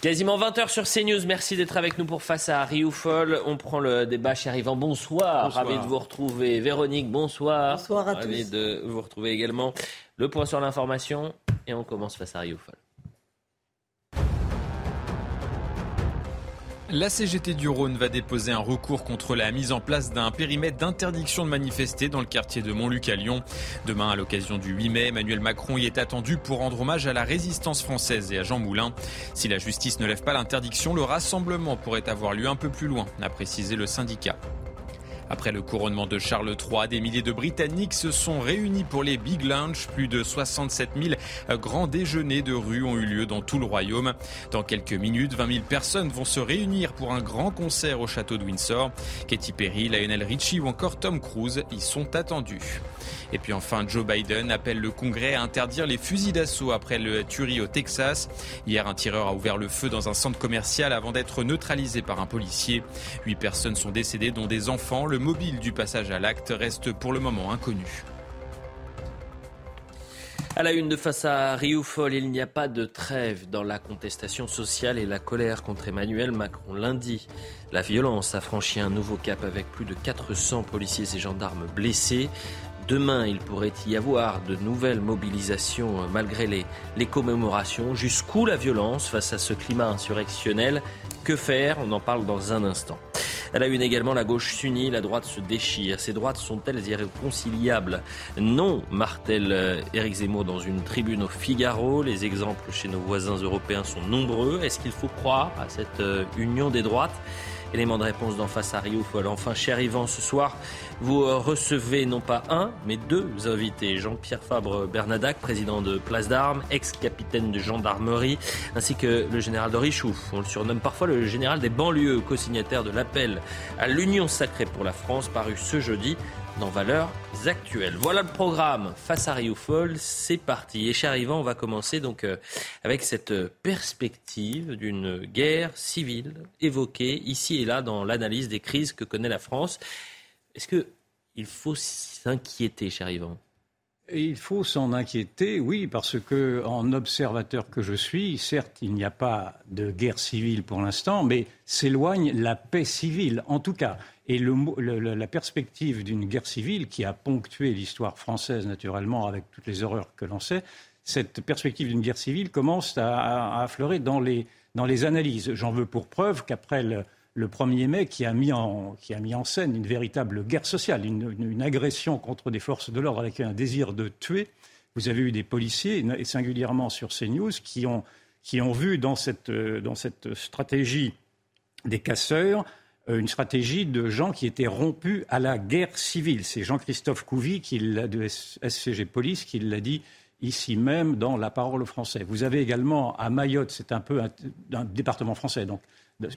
Quasiment 20h sur CNews. Merci d'être avec nous pour Face à Rioufol. On prend le débat chez Yvan. Bonsoir. bonsoir. Ravi de vous retrouver. Véronique, bonsoir. Bonsoir à Ravi tous. de vous retrouver également. Le point sur l'information. Et on commence face à Rioufol. La CGT du Rhône va déposer un recours contre la mise en place d'un périmètre d'interdiction de manifester dans le quartier de Montluc à Lyon. Demain, à l'occasion du 8 mai, Emmanuel Macron y est attendu pour rendre hommage à la résistance française et à Jean Moulin. Si la justice ne lève pas l'interdiction, le rassemblement pourrait avoir lieu un peu plus loin, a précisé le syndicat. Après le couronnement de Charles III, des milliers de Britanniques se sont réunis pour les Big Lunch. Plus de 67 000 grands déjeuners de rue ont eu lieu dans tout le royaume. Dans quelques minutes, 20 000 personnes vont se réunir pour un grand concert au château de Windsor. Katy Perry, Lionel Richie ou encore Tom Cruise y sont attendus. Et puis enfin, Joe Biden appelle le Congrès à interdire les fusils d'assaut après le tuerie au Texas. Hier, un tireur a ouvert le feu dans un centre commercial avant d'être neutralisé par un policier. Huit personnes sont décédées, dont des enfants. Le mobile du passage à l'acte reste pour le moment inconnu. À la une de face à Rioufol, il n'y a pas de trêve dans la contestation sociale et la colère contre Emmanuel Macron. Lundi, la violence a franchi un nouveau cap avec plus de 400 policiers et gendarmes blessés. Demain, il pourrait y avoir de nouvelles mobilisations euh, malgré les, les commémorations. Jusqu'où la violence face à ce climat insurrectionnel? Que faire? On en parle dans un instant. Elle a une également, la gauche s'unit, la droite se déchire. Ces droites sont-elles irréconciliables? Non, martèle euh, Éric Zemmour dans une tribune au Figaro. Les exemples chez nos voisins européens sont nombreux. Est-ce qu'il faut croire à cette euh, union des droites? Élément de réponse d'en face à Rio. Enfin, cher Yvan, ce soir, vous euh, recevez non pas un, mais deux invités. Jean-Pierre Fabre Bernadac, président de Place d'Armes, ex-capitaine de gendarmerie, ainsi que le général de Richouf. On le surnomme parfois le général des banlieues, co-signataire de l'appel à l'Union sacrée pour la France, paru ce jeudi dans Valeurs Actuelles. Voilà le programme face à Rioufol, c'est parti. Et cher Yvan, on va commencer donc euh, avec cette perspective d'une guerre civile évoquée ici et là dans l'analyse des crises que connaît la France. Est-ce qu'il faut s'inquiéter, cher Yvan? Il faut s'en inquiéter, oui, parce que en observateur que je suis, certes, il n'y a pas de guerre civile pour l'instant, mais s'éloigne la paix civile, en tout cas. Et la perspective d'une guerre civile qui a ponctué l'histoire française, naturellement, avec toutes les horreurs que l'on sait, cette perspective d'une guerre civile commence à, affleurer dans les, analyses. J'en veux pour preuve qu'après le, 1er mai, qui a, mis en, scène une véritable guerre sociale, une, agression contre des forces de l'ordre avec un désir de tuer, vous avez eu des policiers, et singulièrement sur CNews, qui ont, qui ont vu dans cette, cette stratégie des casseurs euh, une stratégie de gens qui étaient rompus à la guerre civile. C'est Jean-Christophe Couvi qui de SCG Police qui l'a dit ici même dans La Parole français. Vous avez également à Mayotte, c'est un peu un, département français, donc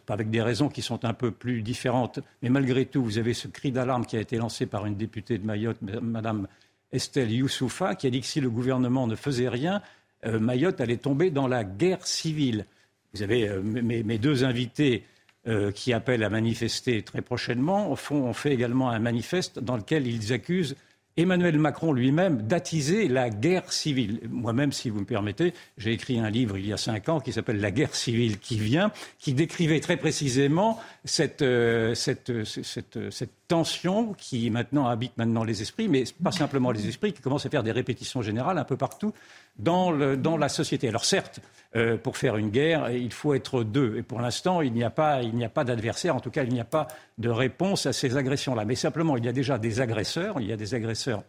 avec des raisons qui sont un peu plus différentes, mais malgré tout, vous avez ce cri d'alarme qui a été lancé par une députée de Mayotte, Madame Estelle Youssoufa, qui a dit que si le gouvernement ne faisait rien, euh, Mayotte allait tomber dans la guerre civile. Vous avez euh, mes, deux invités euh, qui appellent à manifester très prochainement, font, ont fait également un manifeste dans lequel ils accusent Emmanuel Macron lui-même d'attiser la guerre civile. Moi-même, si vous me permettez, j'ai écrit un livre il y a cinq ans qui s'appelle La guerre civile qui vient, qui décrivait très précisément cette, euh, cette, cette, cette, tension qui maintenant habite maintenant les esprits, mais pas simplement les esprits, qui commence à faire des répétitions générales un peu partout dans, la société. Alors certes, euh, pour faire une guerre, il faut être deux. Et pour l'instant, il n'y a pas, pas d'adversaire. En tout cas, il n'y a pas de réponse à ces agressions-là. Mais simplement, il y a déjà des agresseurs. Il y a des agresseurs.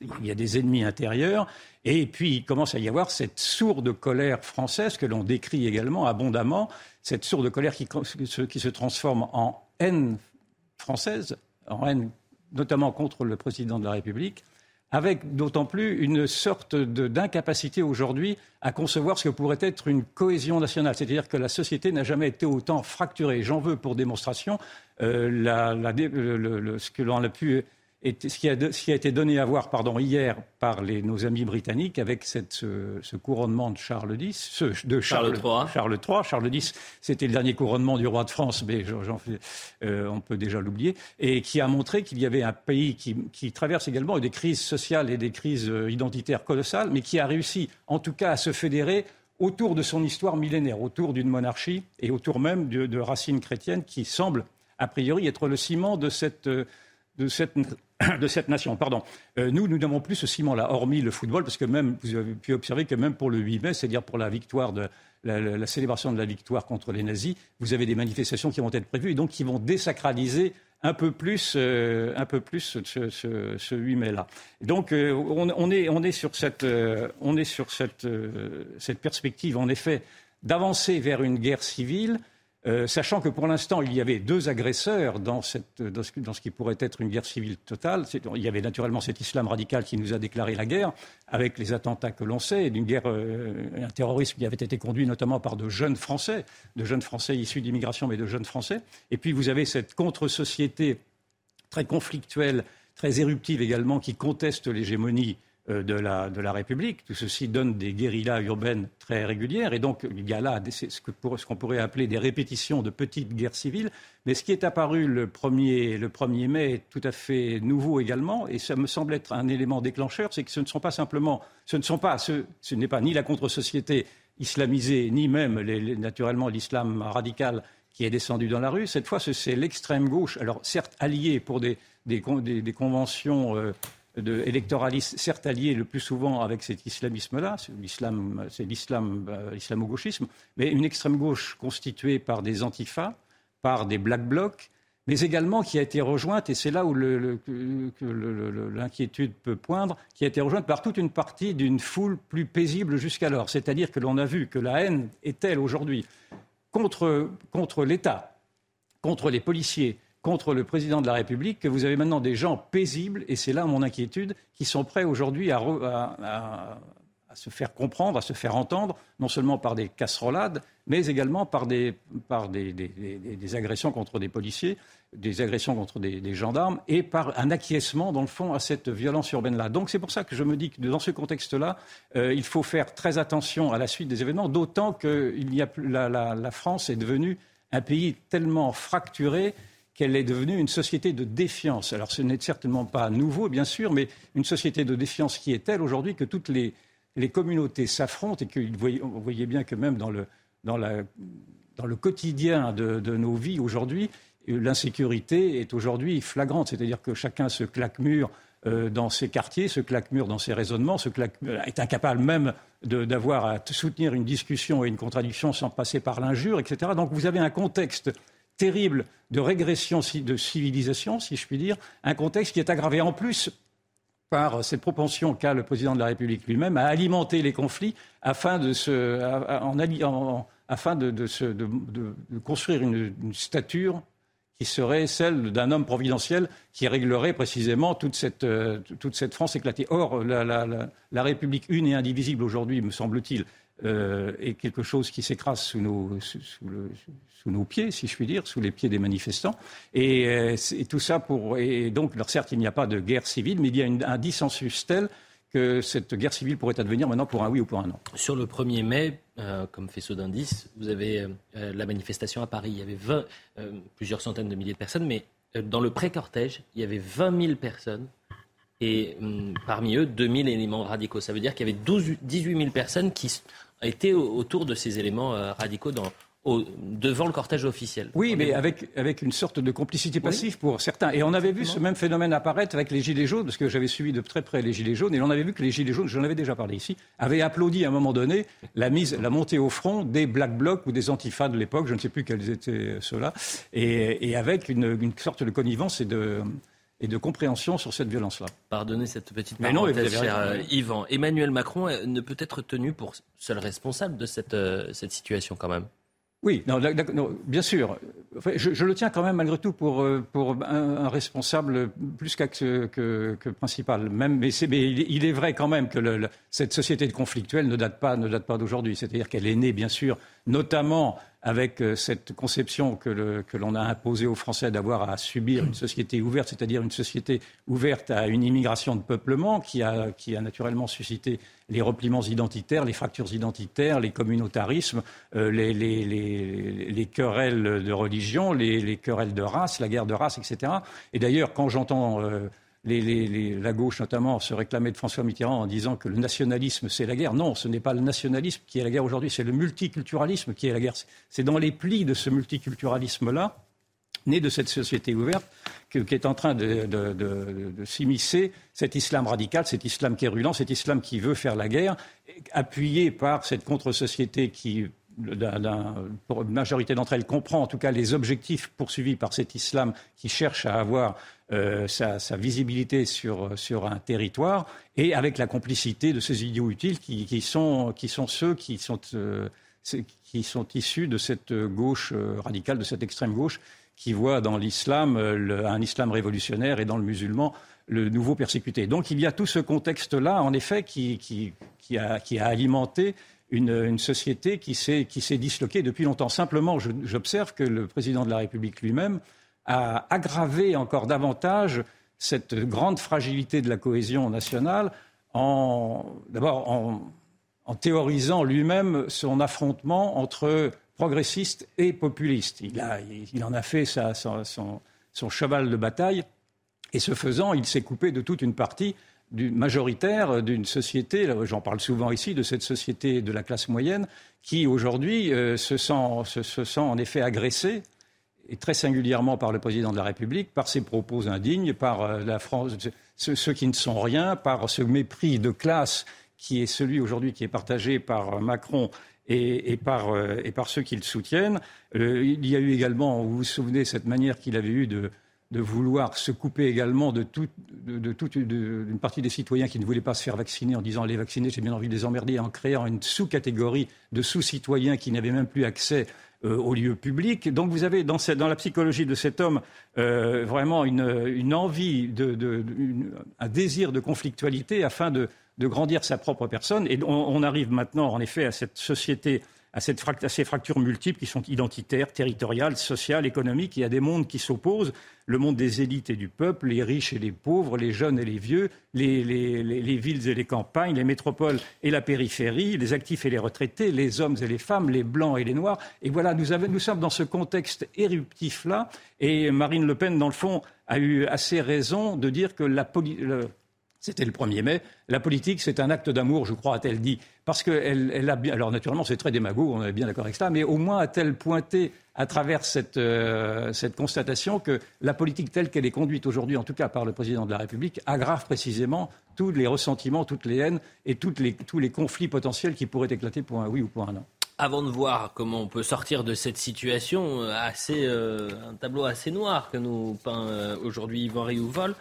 Il y a des ennemis intérieurs. Et puis, il commence à y avoir cette sourde colère française que l'on décrit également abondamment. Cette sourde colère qui, qui se transforme en haine française, en haine notamment contre le président de la République, avec d'autant plus une sorte d'incapacité aujourd'hui à concevoir ce que pourrait être une cohésion nationale. C'est-à-dire que la société n'a jamais été autant fracturée. J'en veux pour démonstration euh, ce que l'on a pu ce, qui a, été donné à voir pardon, hier par nos amis britanniques avec ce, couronnement de Charles X, de Charles, III. Charles III. Charles X, c'était le dernier couronnement du roi de France, mais euh, on peut déjà l'oublier, et qui a montré qu'il y avait un pays qui, qui, traverse également des crises sociales et des crises euh, identitaires colossales, mais qui a réussi en tout cas à se fédérer autour de son histoire millénaire, autour d'une monarchie et autour même de, racines chrétiennes qui semblent, a priori, être le ciment de cette, de cette, nation. Pardon. Euh, nous, nous n'avons plus ce ciment-là, hormis le football, parce que même, vous avez pu observer que même pour le 8 mai, c'est-à-dire pour la victoire la, célébration de la victoire contre les nazis, vous avez des manifestations qui vont être prévues et donc qui vont désacraliser un peu plus, euh, un peu plus ce, ce, 8 mai-là. Donc euh, on, est, sur cette perspective, en effet, d'avancer vers une guerre civile euh, sachant que pour l'instant, il y avait deux agresseurs dans, ce, qui pourrait être une guerre civile totale. Il y avait naturellement cet islam radical qui nous a déclaré la guerre, avec les attentats que l'on sait, d'une guerre, euh, un terrorisme qui avait été conduit notamment par de jeunes Français, de jeunes Français issus d'immigration, mais de jeunes Français. Et puis vous avez cette contre-société très conflictuelle, très éruptive également, qui conteste l'hégémonie de la, de la, République. Tout ceci donne des guérillas urbaines très régulières. Et donc, il y a là ce qu'on pourrait appeler des répétitions de petites guerres civiles. Mais ce qui est apparu le 1er, le 1er mai est tout à fait nouveau également. Et ça me semble être un élément déclencheur. C'est que ce ne sont pas simplement, ce ne sont pas, ce, ce n'est pas ni la contre-société islamisée, ni même naturellement l'islam radical qui est descendu dans la rue. Cette fois, c'est l'extrême gauche, alors certes alliée pour des, des, des, conventions euh, de certes alliés le plus souvent avec cet islamisme-là, c'est l'islam, c'est l'islam, euh, l'islamo-gauchisme, mais une extrême gauche constituée par des antifas, par des black blocs, mais également qui a été rejointe, et c'est là où l'inquiétude peut poindre, qui a été rejointe par toute une partie d'une foule plus paisible jusqu'alors. C'est-à-dire que l'on a vu que la haine est telle aujourd'hui contre, contre l'État, contre les policiers, contre le président de la République que vous avez maintenant des gens paisibles, et c'est là mon inquiétude, qui sont prêts aujourd'hui à, se faire comprendre, à se faire entendre, non seulement par des casserolades, mais également par des, agressions contre des policiers, des agressions contre des, gendarmes, et par un acquiescement, dans le fond, à cette violence urbaine-là. Donc c'est pour ça que je me dis que dans ce contexte-là, euh, il faut faire très attention à la suite des événements, d'autant que la France est devenue un pays tellement fracturé qu'elle est devenue une société de défiance. Alors ce n'est certainement pas nouveau, bien sûr, mais une société de défiance qui est telle aujourd'hui que toutes les, communautés s'affrontent et que vous voyez bien que même dans le, quotidien de, nos vies aujourd'hui, l'insécurité est aujourd'hui flagrante. C'est-à-dire que chacun se claque mur euh, dans ses quartiers, se claque mur dans ses raisonnements, claque, est incapable même d'avoir à soutenir une discussion et une contradiction sans passer par l'injure, etc. Donc vous avez un contexte terrible de régression de civilisation, si je puis dire, un contexte qui est aggravé en plus par cette propension qu'a le président de la République lui-même à alimenter les conflits afin de, se, afin de, construire une, stature qui serait celle d'un homme providentiel qui réglerait précisément toute cette, euh, France éclatée. Or, la, la République une et indivisible aujourd'hui, me semble-t-il, euh, est quelque chose qui s'écrase sous nos, pieds, si je puis dire, sous les pieds des manifestants. Et, euh, tout ça pour. Et donc, alors certes, il n'y a pas de guerre civile, mais il y a un dissensus tel que cette guerre civile pourrait advenir maintenant pour un oui ou pour un non. Sur le 1er mai, euh, comme faisceau d'indices, vous avez la manifestation à Paris. Il y avait 20, plusieurs centaines de milliers de personnes, mais dans le pré-cortège, il y avait 20 000 personnes et hum, parmi eux, 2000 éléments radicaux. Ça veut dire qu'il y avait 12, 18 000 personnes qui été autour de ces éléments euh, radicaux dans, devant le cortège officiel. Oui, mais avec, avec une sorte de complicité passive pour certains. Et on avait vu ce même phénomène apparaître avec les Gilets jaunes, parce que j'avais suivi de très près les Gilets jaunes, et on avait vu que les Gilets jaunes, j'en avais déjà parlé ici, avaient applaudi à un moment donné la, mise, la montée au front des Black Blocs ou des Antifas de l'époque, je ne sais plus quels étaient ceux-là, et, et avec une, une sorte de connivence et de et de compréhension sur cette violence-là. Pardonnez cette petite mais non, cher euh, Yvan. Emmanuel Macron euh, ne peut être tenu pour seul responsable de cette, euh, cette situation quand même. Oui, non, bien sûr. je, le tiens quand même malgré tout pour, pour un, responsable plus que, que, principal. Même, mais, mais il, est vrai quand même que le, cette société conflictuelle ne date pas, ne date pas d'aujourd'hui. C'est-à-dire qu'elle est née, bien sûr, notamment avec euh, cette conception que l'on a imposée aux Français d'avoir à subir une société ouverte, c'est-à-dire une société ouverte à une immigration de peuplement qui a, naturellement suscité les repliements identitaires, les fractures identitaires, les communautarismes, euh, les, querelles de religion, les, querelles de race, la guerre de race, etc. Et d'ailleurs, quand j'entends... Euh, la gauche notamment se réclamait de François Mitterrand en disant que le nationalisme c'est la guerre. Non, ce n'est pas le nationalisme qui est la guerre aujourd'hui, c'est le multiculturalisme qui est la guerre. C'est dans les plis de ce multiculturalisme-là, né de cette société ouverte, qui est en train de, s'immiscer cet islam radical, cet islam qui est rulant, cet islam qui veut faire la guerre, appuyé par cette contre-société qui pour une majorité d'entre elles comprend en tout cas les objectifs poursuivis par cet islam qui cherche à avoir euh, sa, visibilité sur, un territoire et avec la complicité de ces idiots utiles qui, sont, sont, ceux qui sont, euh, issus de cette gauche euh, radicale, de cette extrême gauche qui voit dans l'islam un islam révolutionnaire et dans le musulman le nouveau persécuté. Donc il y a tout ce contexte-là, en effet, qui, qui, a, qui a alimenté une, société qui s'est disloquée depuis longtemps. Simplement, j'observe que le président de la République lui-même a aggravé encore davantage cette grande fragilité de la cohésion nationale en d'abord en, théorisant lui-même son affrontement entre progressistes et populistes. Il, en a fait son cheval de bataille et ce faisant, il s'est coupé de toute une partie majoritaire d'une société, j'en parle souvent ici, de cette société de la classe moyenne, qui aujourd'hui euh, se, sent, en effet agressée, et très singulièrement par le président de la République, par ses propos indignes, par euh, la France, ceux, qui ne sont rien, par ce mépris de classe qui est celui aujourd'hui qui est partagé par Macron et, par, euh, et par ceux qui le soutiennent. il y a eu également, vous vous souvenez, cette manière qu'il avait eue de de vouloir se couper également de, toute une partie des citoyens qui ne voulaient pas se faire vacciner en disant les vacciner, j'ai bien envie de les emmerder, en créant une sous-catégorie de sous-citoyens qui n'avaient même plus accès euh, aux lieux publics. Donc vous avez dans, la psychologie de cet homme euh, vraiment une, envie, un désir de conflictualité afin de, grandir sa propre personne. Et on arrive maintenant en effet à cette société à, ces fractures multiples qui sont identitaires, territoriales, sociales, économiques. Il y a des mondes qui s'opposent, le monde des élites et du peuple, les riches et les pauvres, les jeunes et les vieux, les, villes et les campagnes, les métropoles et la périphérie, les actifs et les retraités, les hommes et les femmes, les blancs et les noirs. Et voilà, nous, sommes dans ce contexte éruptif-là. Et Marine Le Pen, dans le fond, a eu assez raison de dire que la, c'était le 1er mai. La politique, c'est un acte d'amour, je crois, a-t-elle dit. Parce qu'elle elle. Alors, naturellement, c'est très démago, on est bien d'accord avec ça, mais au moins a-t-elle pointé à travers cette, euh, cette constatation que la politique telle qu'elle est conduite aujourd'hui, en tout cas par le président de la République, aggrave précisément tous les ressentiments, toutes les haines et les, tous les conflits potentiels qui pourraient éclater pour un oui ou pour un non. Avant de voir comment on peut sortir de cette situation, euh, assez, euh, un tableau assez noir que nous peint aujourd'hui Yvan Riouvol,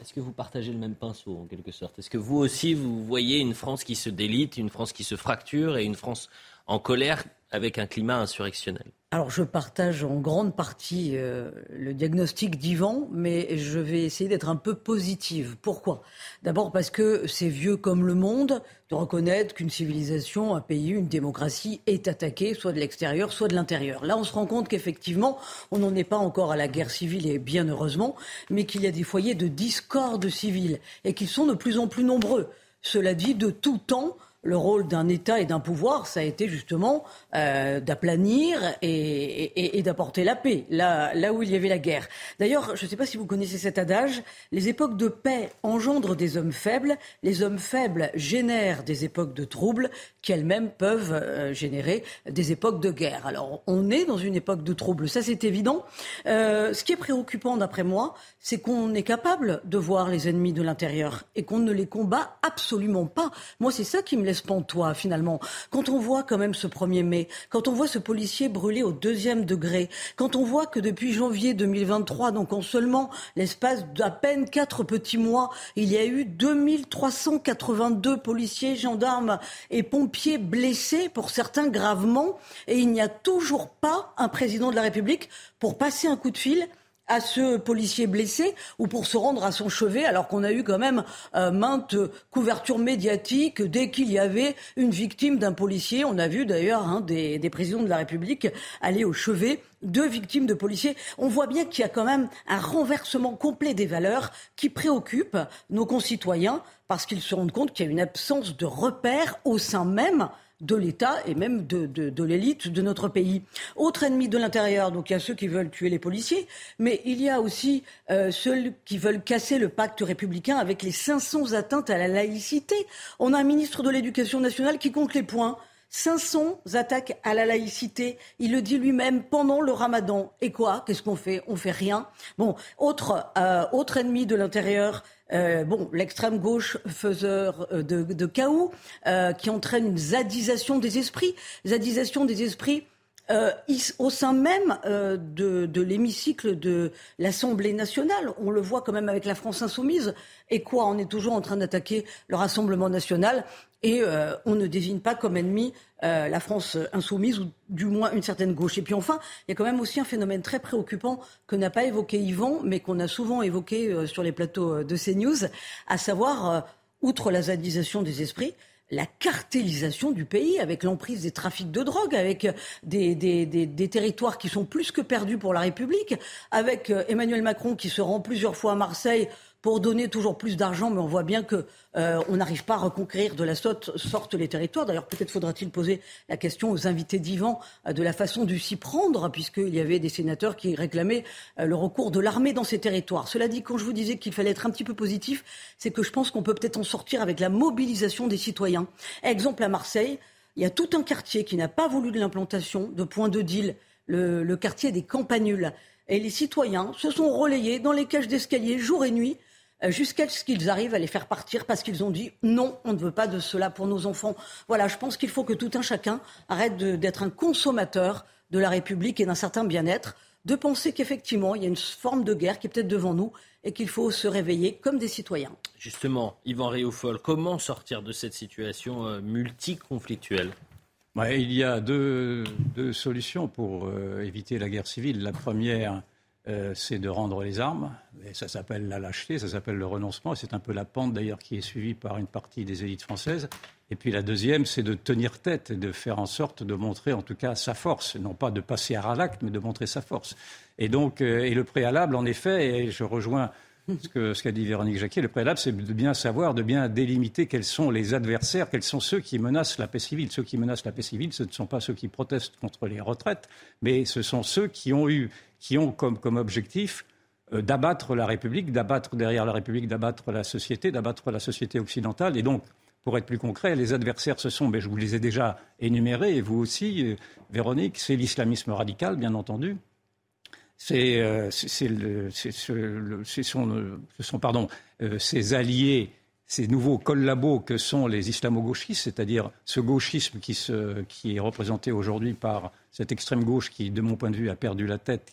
est-ce que vous partagez le même pinceau en quelque sorte? Est-ce que vous aussi vous voyez une France qui se délite, une France qui se fracture et une France en colère avec un climat insurrectionnel alors je partage en grande partie euh, le diagnostic d'Yvan, mais je vais essayer d'être un peu positive. Pourquoi? D'abord parce que c'est vieux comme le monde de reconnaître qu'une civilisation, un pays, une démocratie est attaquée soit de l'extérieur, soit de l'intérieur. Là, on se rend compte qu'effectivement, on n'en est pas encore à la guerre civile, et bien heureusement, mais qu'il y a des foyers de discorde civile et qu'ils sont de plus en plus nombreux. Cela dit, de tout temps, le rôle d'un État et d'un pouvoir, ça a été justement euh, d'aplanir et, d'apporter la paix, là, où il y avait la guerre. D'ailleurs, je ne sais pas si vous connaissez cet adage, les époques de paix engendrent des hommes faibles, les hommes faibles génèrent des époques de troubles qui elles-mêmes peuvent euh, générer des époques de guerre. Alors, on est dans une époque de troubles, ça c'est évident. Euh, ce qui est préoccupant, d'après moi, c'est qu'on est capable de voir les ennemis de l'intérieur et qu'on ne les combat absolument pas. Moi, c'est ça qui me laisse toi finalement. Quand on voit quand même ce 1er mai, quand on voit ce policier brûlé au deuxième degré, quand on voit que depuis janvier 2023, donc en seulement l'espace d'à peine quatre petits mois, il y a eu 2382 policiers, gendarmes et pompiers blessés, pour certains gravement, et il n'y a toujours pas un président de la République pour passer un coup de fil à ce policier blessé ou pour se rendre à son chevet, alors qu'on a eu quand même euh, maintes couvertures médiatiques dès qu'il y avait une victime d'un policier. On a vu d'ailleurs hein, des, présidents de la République aller au chevet de victimes de policiers. On voit bien qu'il y a quand même un renversement complet des valeurs qui préoccupe nos concitoyens parce qu'ils se rendent compte qu'il y a une absence de repères au sein même de l'État et même de, de, l'élite de notre pays. Autre ennemi de l'intérieur, donc il y a ceux qui veulent tuer les policiers, mais il y a aussi euh, ceux qui veulent casser le pacte républicain avec les 500 atteintes à la laïcité. On a un ministre de l'Éducation nationale qui compte les points. 500 attaques à la laïcité. Il le dit lui-même pendant le ramadan. Et quoi? Qu'est-ce qu'on fait? On fait rien. Bon, autre, euh, autre ennemi de l'intérieur, euh, bon, l'extrême gauche faiseur euh, de, chaos, euh, qui entraîne une zadisation des esprits, zadisation des esprits au sein même de l'hémicycle de l'Assemblée nationale. On le voit quand même avec la France insoumise. Et quoi On est toujours en train d'attaquer le Rassemblement national et euh, on ne désigne pas comme ennemi euh, la France insoumise ou du moins une certaine gauche. Et puis enfin, il y a quand même aussi un phénomène très préoccupant que n'a pas évoqué Yvan, mais qu'on a souvent évoqué euh, sur les plateaux de CNews, à savoir, outre la zadisation des esprits, la cartélisation du pays avec l'emprise des trafics de drogue, avec des, des, des, territoires qui sont plus que perdus pour la République, avec Emmanuel Macron qui se rend plusieurs fois à Marseille pour donner toujours plus d'argent, mais on voit bien que euh, on n'arrive pas à reconquérir de la sorte les territoires. D'ailleurs, peut-être faudra-t-il poser la question aux invités d'Ivan euh, de la façon de s'y prendre, puisqu'il y avait des sénateurs qui réclamaient euh, le recours de l'armée dans ces territoires. Cela dit, quand je vous disais qu'il fallait être un petit peu positif, c'est que je pense qu'on peut peut-être en sortir avec la mobilisation des citoyens. Exemple à Marseille, il y a tout un quartier qui n'a pas voulu de l'implantation de points de deal, le, le quartier des Campanules. Et les citoyens se sont relayés dans les cages d'escalier jour et nuit jusqu'à ce qu'ils arrivent à les faire partir parce qu'ils ont dit non, on ne veut pas de cela pour nos enfants. Voilà, je pense qu'il faut que tout un chacun arrête d'être un consommateur de la République et d'un certain bien-être, de penser qu'effectivement, il y a une forme de guerre qui est peut-être devant nous et qu'il faut se réveiller comme des citoyens. Justement, Yvan Réaufol, comment sortir de cette situation euh, multiconflictuelle? Il y a deux, solutions pour euh, éviter la guerre civile. La première, euh, c'est de rendre les armes. Ça s'appelle la lâcheté, ça s'appelle le renoncement. C'est un peu la pente d'ailleurs qui est suivie par une partie des élites françaises. Et puis la deuxième, c'est de tenir tête et de faire en sorte de montrer en tout cas sa force. Non pas de passer à l'acte, mais de montrer sa force. Et donc, euh, et le préalable, en effet, et je rejoins ce qu'a dit Véronique Jacquet, le préalable, c'est de bien savoir, de bien délimiter quels sont les adversaires, quels sont ceux qui menacent la paix civile. Ceux qui menacent la paix civile, ce ne sont pas ceux qui protestent contre les retraites, mais ce sont ceux qui ont eu qui ont comme, comme objectif euh, d'abattre la République, d'abattre derrière la République, d'abattre la société, d'abattre la société occidentale. Et donc, pour être plus concret, les adversaires, ce sont, mais je vous les ai déjà énumérés, et vous aussi, euh, Véronique, c'est l'islamisme radical, bien entendu. C'est euh, ce, sont, pardon, ces alliés, ces nouveaux collabos que sont les islamo-gauchistes, c'est-à-dire ce gauchisme qui, se, qui est représenté aujourd'hui par cette extrême gauche qui, de mon point de vue, a perdu la tête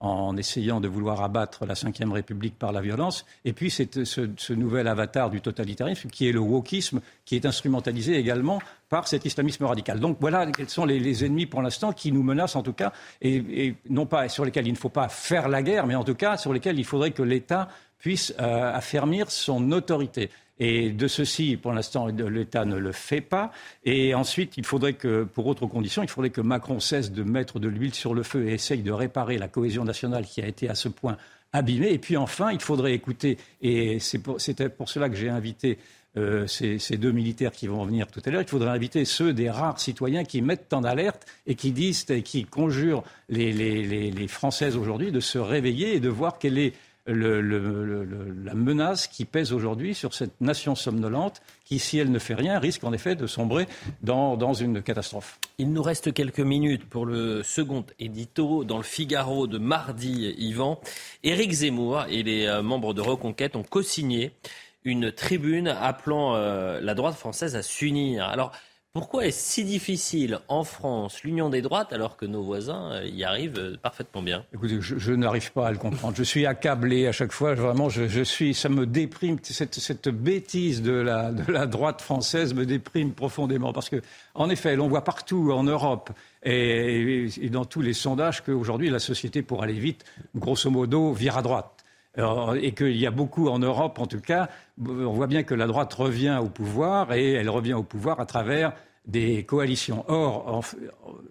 en essayant de vouloir abattre la Ve République par la violence. Et puis, c'est ce, nouvel avatar du totalitarisme qui est le wokisme, qui est instrumentalisé également par cet islamisme radical. Donc voilà quels sont les, ennemis pour l'instant qui nous menacent en tout cas, et, non pas sur lesquels il ne faut pas faire la guerre, mais en tout cas sur lesquels il faudrait que l'État puisse euh, affermir son autorité. Et de ceci, pour l'instant, l'État ne le fait pas. Et ensuite, il faudrait que, pour autres conditions, il faudrait que Macron cesse de mettre de l'huile sur le feu et essaye de réparer la cohésion nationale qui a été à ce point abîmée. Et puis enfin, il faudrait écouter, et c'était pour cela que j'ai invité euh, ces, deux militaires qui vont venir tout à l'heure, il faudrait inviter ceux des rares citoyens qui mettent en alerte et qui disent et qui conjurent les, les Françaises aujourd'hui de se réveiller et de voir quelle est la menace qui pèse aujourd'hui sur cette nation somnolente qui, si elle ne fait rien, risque en effet de sombrer dans, une catastrophe. Il nous reste quelques minutes pour le second édito dans le Figaro de mardi, Yvan. Éric Zemmour et les euh, membres de Reconquête ont co-signé une tribune appelant euh, la droite française à s'unir. Alors, pourquoi est-ce si difficile en France l'union des droites alors que nos voisins euh, y arrivent euh, parfaitement bien? Écoutez, je, n'arrive pas à le comprendre. Je suis accablé à chaque fois. Vraiment, je, suis, ça me déprime. Cette, bêtise de la, droite française me déprime profondément parce que, en effet, l'on voit partout en Europe et, et dans tous les sondages qu'aujourd'hui la société, pour aller vite, grosso modo, vire à droite et qu'il y a beaucoup en Europe, en tout cas, on voit bien que la droite revient au pouvoir et elle revient au pouvoir à travers des coalitions. Or,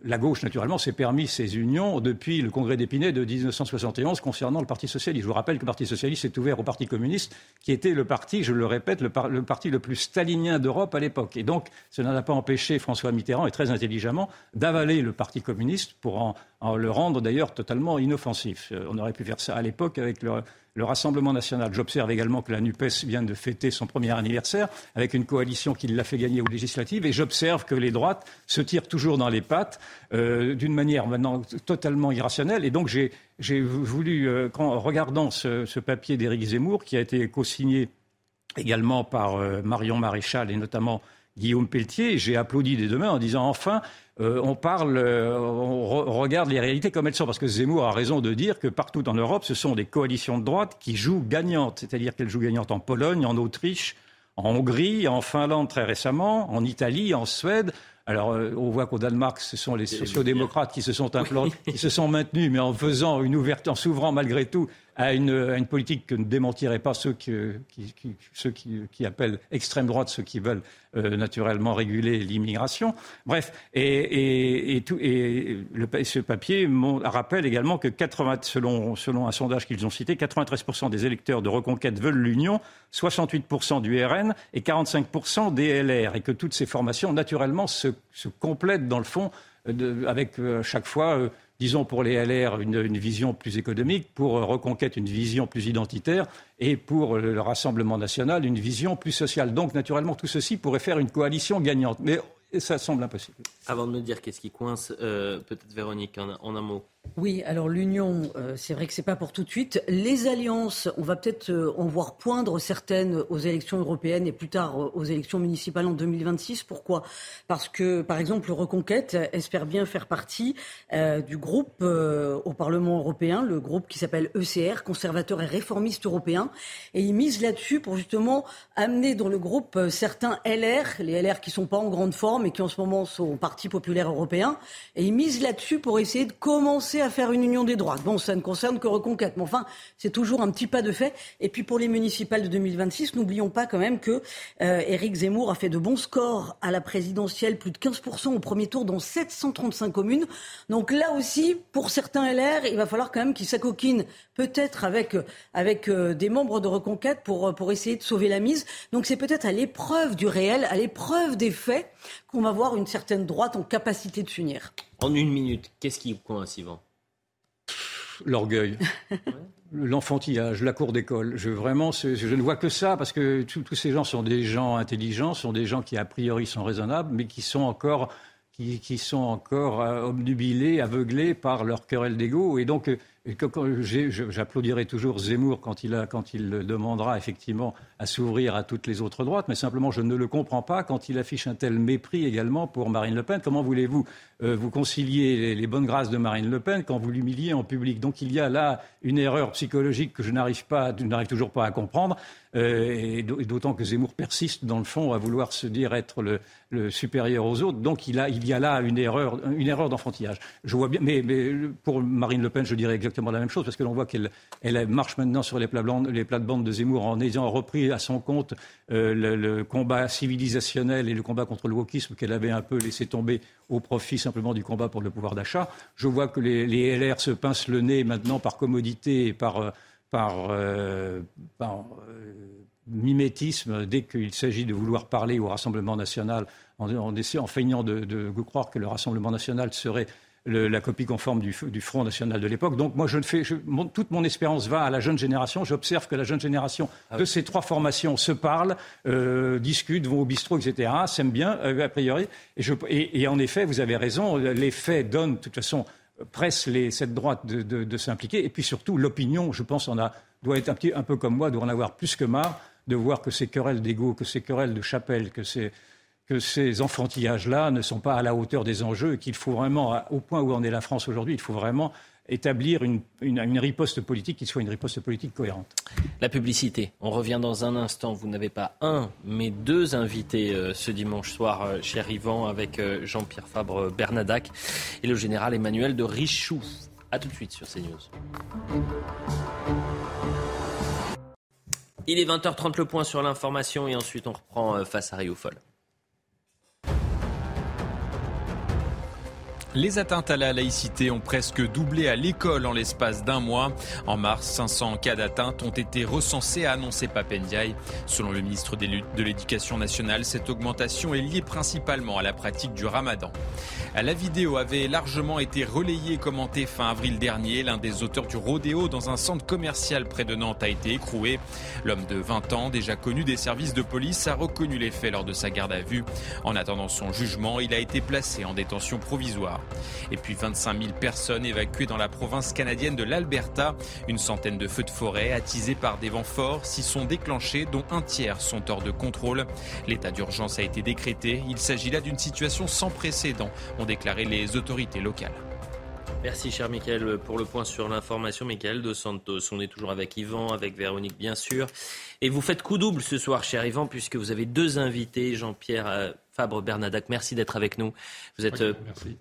la gauche, naturellement, s'est permis ces unions depuis le congrès d'Épinay de 1971 concernant le Parti socialiste. Je vous rappelle que le Parti socialiste est ouvert au Parti communiste, qui était le parti, je le répète, le, parti le plus stalinien d'Europe à l'époque. Et donc, cela n'a pas empêché François Mitterrand, et très intelligemment, d'avaler le Parti communiste pour en le rendre d'ailleurs totalement inoffensif. Euh, on aurait pu faire ça à l'époque avec le, le Rassemblement national. J'observe également que la NUPES vient de fêter son premier anniversaire avec une coalition qui l'a fait gagner aux législatives. Et j'observe que les droites se tirent toujours dans les pattes euh, d'une manière maintenant totalement irrationnelle. Et donc j'ai voulu, euh, en regardant ce, papier d'Éric Zemmour, qui a été co-signé également par euh, Marion Maréchal et notamment Guillaume Pelletier, j'ai applaudi des deux mains en disant enfin euh, on parle, euh, on regarde les réalités comme elles sont, parce que Zemmour a raison de dire que partout en Europe, ce sont des coalitions de droite qui jouent gagnantes, c'est-à-dire qu'elles jouent gagnantes en Pologne, en Autriche, en Hongrie, en Finlande très récemment, en Italie, en Suède. Alors, euh, on voit qu'au Danemark, ce sont les sociodémocrates qui se sont qui se sont maintenus, mais en faisant une ouverture, en s'ouvrant malgré tout à une, politique que ne démentiraient pas ceux, qui, appellent extrême droite, ceux qui veulent euh, naturellement réguler l'immigration. Bref, et, ce papier rappelle également que 80, selon, un sondage qu'ils ont cité, 93% des électeurs de Reconquête veulent l'Union, 68% du RN et 45% des LR, et que toutes ces formations, naturellement, se, complètent dans le fond de, avec euh, chaque fois disons pour les LR une, vision plus économique, pour Reconquête une vision plus identitaire et pour le Rassemblement national une vision plus sociale. Donc naturellement tout ceci pourrait faire une coalition gagnante. Mais ça semble impossible. Avant de me dire qu'est-ce qui coince, euh, peut-être Véronique, en un mot. Oui, alors l'union, euh, c'est vrai que c'est pas pour tout de suite. Les alliances, on va peut-être euh, en voir poindre certaines aux élections européennes et plus tard euh, aux élections municipales en 2026. Pourquoi? Parce que, par exemple, Reconquête espère bien faire partie du groupe au Parlement européen, le groupe qui s'appelle ECR, conservateur et réformiste européen, et ils misent là-dessus pour justement amener dans le groupe certains LR, les LR qui sont pas en grande forme et qui en ce moment sont au Parti populaire européen, et ils misent là-dessus pour essayer de commencer à faire une union des droits. Bon, ça ne concerne que Reconquête, mais enfin, c'est toujours un petit pas de fait. Et puis pour les municipales de 2026, n'oublions pas quand même que euh, Éric Zemmour a fait de bons scores à la présidentielle, plus de 15% au premier tour dans 735 communes. Donc là aussi, pour certains LR, il va falloir quand même qu'ils s'acoquinent peut-être avec, avec euh, des membres de Reconquête pour, pour essayer de sauver la mise. Donc c'est peut-être à l'épreuve du réel, à l'épreuve des faits, qu'on va voir une certaine droite en capacité de s'unir. En une minute, qu'est-ce qui coince, Yvan? L'orgueil. L'enfantillage, la cour d'école. Je, vraiment, je ne vois que ça parce que tous ces gens sont des gens intelligents, sont des gens qui a priori sont raisonnables, mais qui sont encore, qui, sont encore euh, obnubilés, aveuglés par leur querelle d'ego. Et donc, euh, J'applaudirai toujours Zemmour quand il, demandera effectivement à s'ouvrir à toutes les autres droites, mais simplement je ne le comprends pas quand il affiche un tel mépris également pour Marine Le Pen. Comment voulez-vous euh, vous concilier les, bonnes grâces de Marine Le Pen quand vous l'humiliez en public? Donc il y a là une erreur psychologique que je n'arrive toujours pas à comprendre, euh, et d'autant que Zemmour persiste dans le fond à vouloir se dire être le, supérieur aux autres. Donc il, y a là une erreur, d'enfantillage. Je vois bien, mais pour Marine Le Pen, je dirais exactement la même chose, parce que l'on voit qu'elle elle marche maintenant sur les, plates-bandes de Zemmour en ayant repris à son compte euh, le, combat civilisationnel et le combat contre le wokisme qu'elle avait un peu laissé tomber au profit simplement du combat pour le pouvoir d'achat. Je vois que les, LR se pincent le nez maintenant par commodité et par, euh, euh, mimétisme dès qu'il s'agit de vouloir parler au Rassemblement national en, en feignant de, croire que le Rassemblement national serait la copie conforme du, Front National de l'époque. Donc moi, je fais, toute mon espérance va à la jeune génération. J'observe que la jeune génération ah de ces trois formations se parle, euh, discute, vont au bistrot, etc., s'aiment bien, euh, a priori. Et, en effet, vous avez raison, les faits donnent, de toute façon, pressent cette droite de, s'impliquer. Et puis surtout, l'opinion, je pense, a, doit être un, petit, un peu comme moi, doit en avoir plus que marre de voir que ces querelles d'ego, que ces querelles de chapelle, que ces que ces enfantillages-là ne sont pas à la hauteur des enjeux et qu'il faut vraiment, au point où en est la France aujourd'hui, il faut vraiment établir une, riposte politique qui soit une riposte politique cohérente. La publicité, on revient dans un instant. Vous n'avez pas un, mais deux invités euh, ce dimanche soir, euh, cher Yvan, avec euh, Jean-Pierre Fabre Bernadac et le général Emmanuel de Richoux. A tout de suite sur CNews. Il est 20h30 le point sur l'information et ensuite on reprend face à Rio Les atteintes à la laïcité ont presque doublé à l'école en l'espace d'un mois. En mars, 500 cas d'atteinte ont été recensés, a annoncé Papendiaï. Selon le ministre de l'Éducation nationale, cette augmentation est liée principalement à la pratique du ramadan. La vidéo avait largement été relayée et commentée fin avril dernier. L'un des auteurs du rodéo dans un centre commercial près de Nantes a été écroué. L'homme de 20 ans, déjà connu des services de police, a reconnu les faits lors de sa garde à vue. En attendant son jugement, il a été placé en détention provisoire. Et puis 25 000 personnes évacuées dans la province canadienne de l'Alberta. Une centaine de feux de forêt attisés par des vents forts s'y sont déclenchés, dont un tiers sont hors de contrôle. L'état d'urgence a été décrété. Il s'agit là d'une situation sans précédent, ont déclaré les autorités locales. Merci cher Michael pour le point sur l'information. Michael Dos Santos, on est toujours avec Yvan, avec Véronique bien sûr. Et vous faites coup double ce soir cher Yvan puisque vous avez deux invités, Jean-Pierre euh, Fabre Bernadac, merci d'être avec nous. Vous êtes euh,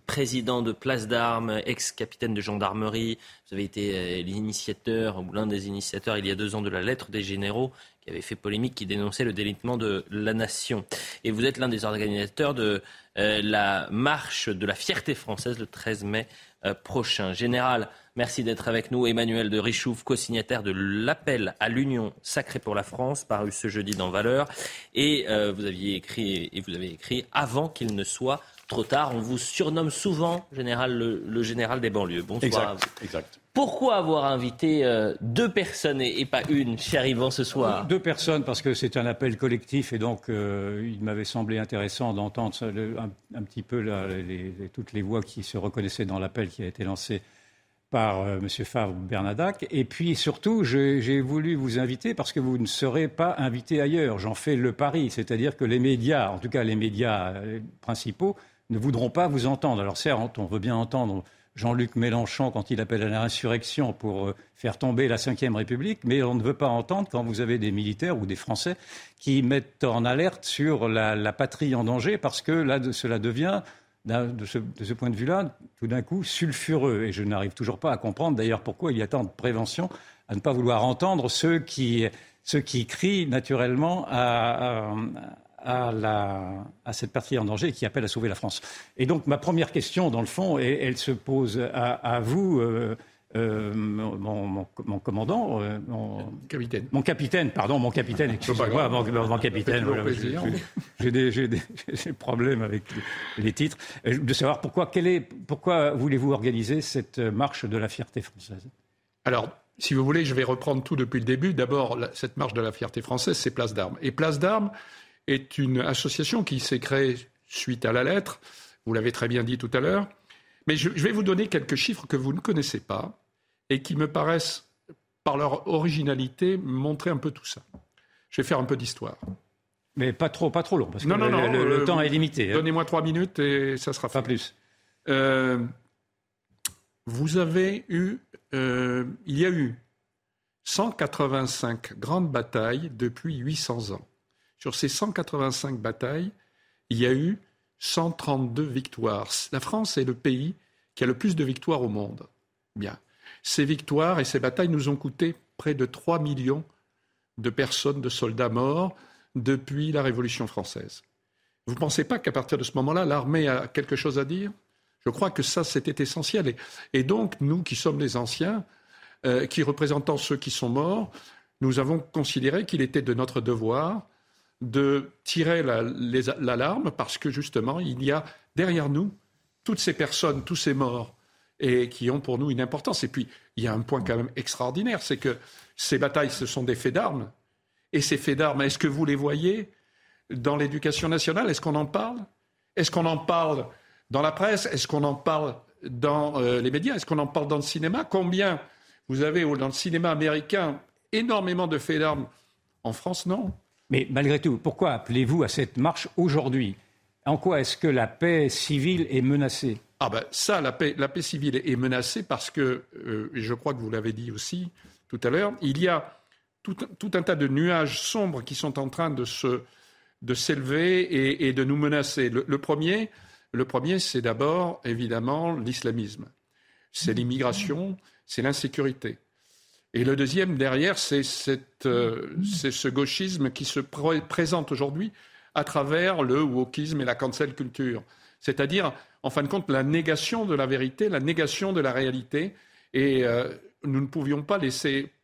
président de Place d'Armes, ex-capitaine de gendarmerie. Vous avez été euh, l'initiateur, ou l'un des initiateurs, il y a deux ans, de la lettre des généraux qui avait fait polémique, qui dénonçait le délitement de la nation. Et vous êtes l'un des organisateurs de euh, la marche de la fierté française le 13 mai prochain. Général, Merci d'être avec nous. Emmanuel de Richouf, co-signataire de l'appel à l'Union sacrée pour la France, paru ce jeudi dans Valeur. Et euh, vous aviez écrit, et vous avez écrit avant qu'il ne soit trop tard. On vous surnomme souvent général, le, général des banlieues. Bonsoir exact, Pourquoi avoir invité euh, deux personnes et, pas une, cher Yvan, ce soir? Deux personnes, parce que c'est un appel collectif et donc euh, il m'avait semblé intéressant d'entendre un, petit peu toutes les voix qui se reconnaissaient dans l'appel qui a été lancé par euh, M. Favre Bernadac. Et puis surtout, j'ai voulu vous inviter parce que vous ne serez pas invité ailleurs. J'en fais le pari. C'est-à-dire que les médias, en tout cas les médias euh, principaux, ne voudront pas vous entendre. Alors certes, on veut bien entendre Jean-Luc Mélenchon quand il appelle à l'insurrection pour euh, faire tomber la Ve République, mais on ne veut pas entendre quand vous avez des militaires ou des Français qui mettent en alerte sur la, la patrie en danger parce que là, cela devient de ce, point de vue-là, tout d'un coup, sulfureux. Et je n'arrive toujours pas à comprendre d'ailleurs pourquoi il y a tant de prévention à ne pas vouloir entendre ceux qui, ceux qui crient naturellement à, à, cette partie en danger et qui appellent à sauver la France. Et donc ma première question, dans le fond, elle, se pose à, vous. Euh, euh, mon, commandant, euh, mon capitaine. Mon capitaine, pardon, mon capitaine, excusez-moi, mon, capitaine. J'ai des, problèmes avec les titres. Euh, de savoir pourquoi, est, pourquoi voulez-vous organiser cette marche de la fierté française? Alors, si vous voulez, je vais reprendre tout depuis le début. D'abord, cette marche de la fierté française, c'est Place d'Armes. Et Place d'Armes est une association qui s'est créée suite à la lettre. Vous l'avez très bien dit tout à l'heure. Mais je, vais vous donner quelques chiffres que vous ne connaissez pas et qui me paraissent, par leur originalité, montrer un peu tout ça. Je vais faire un peu d'histoire. Mais pas trop, pas trop long, parce que le, temps est limité. Hein. Donnez-moi trois minutes et ça sera fait. Pas plus. Euh, vous avez eu, euh, il y a eu 185 grandes batailles depuis 800 ans. Sur ces 185 batailles, il y a eu 132 victoires. La France est le pays qui a le plus de victoires au monde. Bien. Ces victoires et ces batailles nous ont coûté près de 3 millions de personnes, de soldats morts depuis la Révolution française. Vous ne pensez pas qu'à partir de ce moment-là, l'armée a quelque chose à dire? Je crois que ça, c'était essentiel. Et, donc, nous qui sommes les anciens, euh, qui représentons ceux qui sont morts, nous avons considéré qu'il était de notre devoir de tirer l'alarme parce que justement, il y a derrière nous toutes ces personnes, tous ces morts, et qui ont pour nous une importance. Et puis, il y a un point quand même extraordinaire, c'est que ces batailles, ce sont des faits d'armes. Et ces faits d'armes, est-ce que vous les voyez dans l'éducation nationale? Est-ce qu'on en parle? Est-ce qu'on en parle dans la presse? Est-ce qu'on en parle dans euh, les médias? Est-ce qu'on en parle dans le cinéma? Combien vous avez dans le cinéma américain énormément de faits d'armes? En France, non. Mais malgré tout, pourquoi appelez-vous à cette marche aujourd'hui? En quoi est-ce que la paix civile est menacée? Ah ben ça, la paix, civile est menacée parce que, euh, je crois que vous l'avez dit aussi tout à l'heure, il y a tout, un tas de nuages sombres qui sont en train de se de s'élever et, de nous menacer. Le premier, c'est d'abord évidemment l'islamisme, c'est l'immigration, c'est l'insécurité. Et le deuxième, derrière, c'est euh, ce gauchisme qui se présente aujourd'hui à travers le wokisme et la cancel culture. C'est-à-dire, en fin de compte, la négation de la vérité, la négation de la réalité. Et euh, nous ne pouvions pas laisser,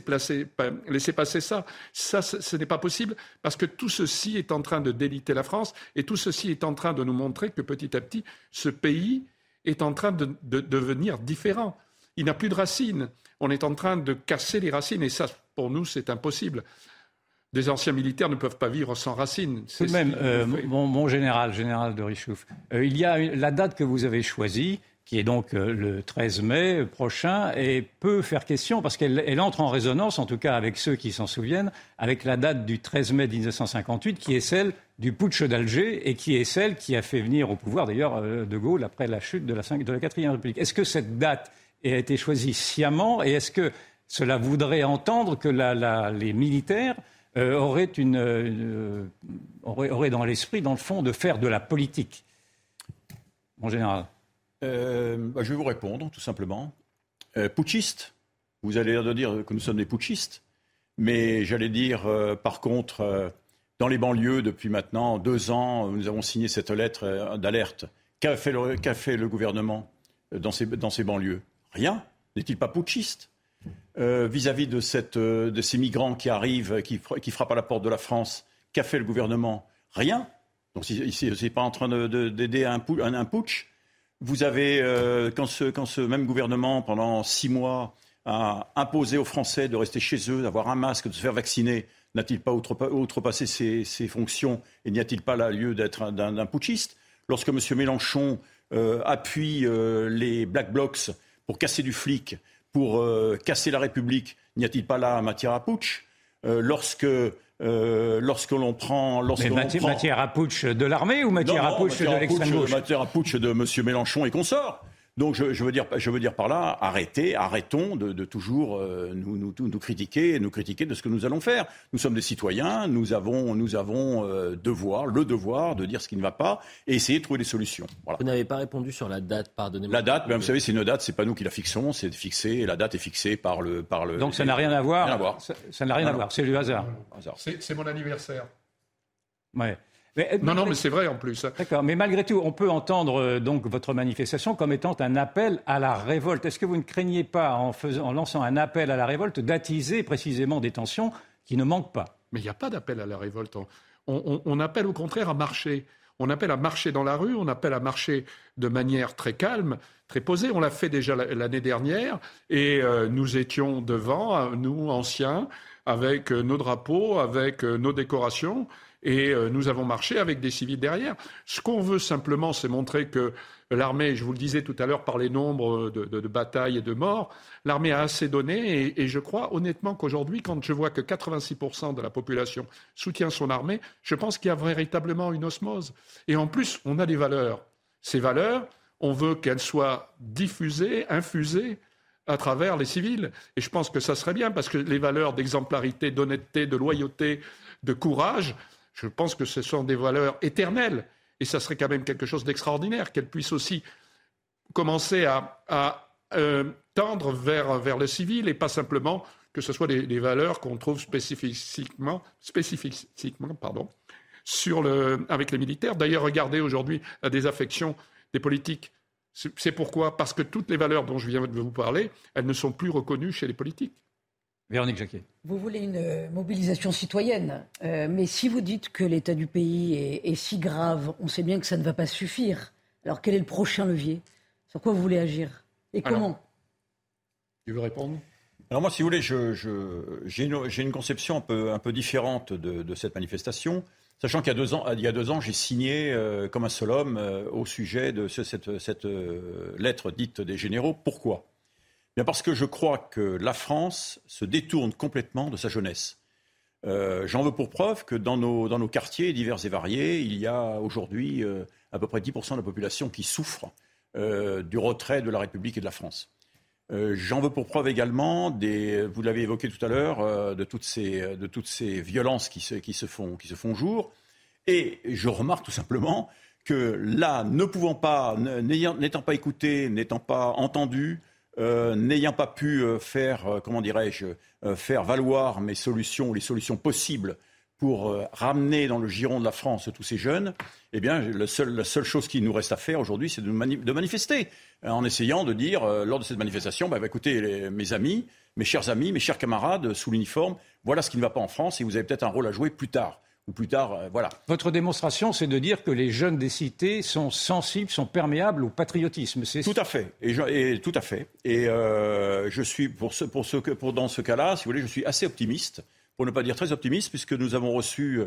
passer ça. Ça, ce n'est pas possible parce que tout ceci est en train de déliter la France et tout ceci est en train de nous montrer que petit à petit, ce pays est en train de devenir différent. Il n'a plus de racines. On est en train de casser les racines et ça, pour nous, c'est impossible des anciens militaires ne peuvent pas vivre sans racines. Tout de même, euh, mon, général, général de Richouf, euh, il y a la date que vous avez choisie, qui est donc euh, le 13 mai prochain, et peut faire question, parce qu'elle entre en résonance, en tout cas avec ceux qui s'en souviennent, avec la date du 13 mai 1958, qui est celle du putsch d'Alger, et qui est celle qui a fait venir au pouvoir, d'ailleurs, De Gaulle après la chute de la, de la 4 République. Est-ce que cette date a été choisie sciemment, et est-ce que cela voudrait entendre que les militaires euh, aurait, une, euh, dans l'esprit, dans le fond, de faire de la politique? En général. Euh, bah, je vais vous répondre, tout simplement. putschiste, vous allez dire que nous sommes des putschistes, mais j'allais dire, par contre, dans les banlieues, depuis maintenant deux ans, nous avons signé cette lettre d'alerte. Qu'a fait, fait, le gouvernement dans ces, dans ces banlieues? Rien. N'est-il pas putschiste euh, vis-à-vis de, euh, de, ces migrants qui arrivent, qui, frappent à la porte de la France Qu'a fait le gouvernement? Rien. Donc, il n'est pas en train d'aider un, un, putsch. Vous avez, euh, quand, ce, ce, même gouvernement, pendant six mois, a imposé aux Français de rester chez eux, d'avoir un masque, de se faire vacciner, n'a-t-il pas outrepassé ses, ses, fonctions et n'y a-t-il pas là lieu d'être d'un putschiste? Lorsque M. Mélenchon appuie les Black Blocs pour casser du flic, pour euh, casser la République, n'y a-t-il pas là matière à putsch euh, Lorsque euh, lorsque l'on prend. Mais matière, à putsch de l'armée ou matière à putsch de l'extrême gauche? Matière à putsch de M. Mélenchon et consorts. Donc je, veux dire, je veux dire par là, arrêtez, arrêtons de, toujours euh, nous, nous, nous, critiquer, nous critiquer de ce que nous allons faire. Nous sommes des citoyens, nous avons, nous avons euh, devoir, le devoir de dire ce qui ne va pas et essayer de trouver des solutions. Vous n'avez pas répondu sur la date, pardonnez-moi. La date, ben, vous savez, c'est une date, c'est pas nous qui la fixons, c'est fixé et la date est fixée par le, par le. Donc ça n'a rien à voir. Ça n'a rien à voir. C'est du hasard. C'est mon anniversaire. Ouais. Euh, non, non, mais c'est vrai en plus. D'accord, mais malgré tout, on peut entendre euh, donc votre manifestation comme étant un appel à la révolte. Est-ce que vous ne craignez pas, en, en lançant un appel à la révolte, d'attiser précisément des tensions qui ne manquent pas? Mais il n'y a pas d'appel à la révolte. On, appelle au contraire à marcher. On appelle à marcher dans la rue, on appelle à marcher de manière très calme, très posée. On l'a fait déjà l'année dernière et euh, nous étions devant, nous anciens, avec nos drapeaux, avec nos décorations. Et euh, nous avons marché avec des civils derrière. Ce qu'on veut simplement, c'est montrer que l'armée, je vous le disais tout à l'heure par les nombres de, batailles et de morts, l'armée a assez donné. Et, je crois honnêtement qu'aujourd'hui, quand je vois que 86% de la population soutient son armée, je pense qu'il y a véritablement une osmose. Et en plus, on a des valeurs. Ces valeurs, on veut qu'elles soient diffusées, infusées à travers les civils. Et je pense que ça serait bien parce que les valeurs d'exemplarité, d'honnêteté, de loyauté, de courage, je pense que ce sont des valeurs éternelles. Et ça serait quand même quelque chose d'extraordinaire qu'elles puissent aussi commencer à, euh, tendre vers, le civil et pas simplement que ce soit des, valeurs qu'on trouve spécifiquement, sur le, avec les militaires. D'ailleurs, regardez aujourd'hui la désaffection des politiques. C'est pourquoi? Parce que toutes les valeurs dont je viens de vous parler, elles ne sont plus reconnues chez les politiques. Véronique Jacquet. Vous voulez une euh, mobilisation citoyenne, euh, mais si vous dites que l'état du pays est, si grave, on sait bien que ça ne va pas suffire. Alors quel est le prochain levier? Sur quoi vous voulez agir? Et comment? Tu veux répondre? Alors moi, si vous voulez, j'ai une, conception un peu, un peu différente de, cette manifestation, sachant qu'il y a deux ans, il y a deux ans, j'ai signé euh, comme un seul homme au sujet de cette, cette lettre dite des généraux. Pourquoi? Parce que je crois que la France se détourne complètement de sa jeunesse. Euh, j'en veux pour preuve que dans nos, dans nos, quartiers divers et variés, il y a aujourd'hui euh, à peu près 10% de la population qui souffre euh, du retrait de la République et de la France. J'en veux pour preuve également, des, vous l'avez évoqué tout à l'heure, de, toutes ces, de toutes ces violences qui se, qui, se font, qui se font jour. Et je remarque tout simplement que là, ne pouvant pas, n'étant pas écouté, n'étant pas entendu, euh, n'ayant pas pu euh, faire, euh, comment dirais-je, faire valoir mes solutions, les solutions possibles pour ramener dans le giron de la France tous ces jeunes, eh bien, la seule chose qui nous reste à faire aujourd'hui, c'est de, manifester, en essayant de dire, lors de cette manifestation, bah, bah, écoutez, mes amis, mes chers amis, mes chers camarades sous l'uniforme, voilà ce qui ne va pas en France et vous avez peut-être un rôle à jouer plus tard ou plus tard, euh, voilà. Votre démonstration, c'est de dire que les jeunes des cités sont sensibles, sont perméables au patriotisme. C'est tout à fait. Et, tout à fait. Et euh, je suis pour ce, pour ce pour dans ce cas-là, si vous voulez, je suis assez optimiste, pour ne pas dire très optimiste, puisque nous avons reçu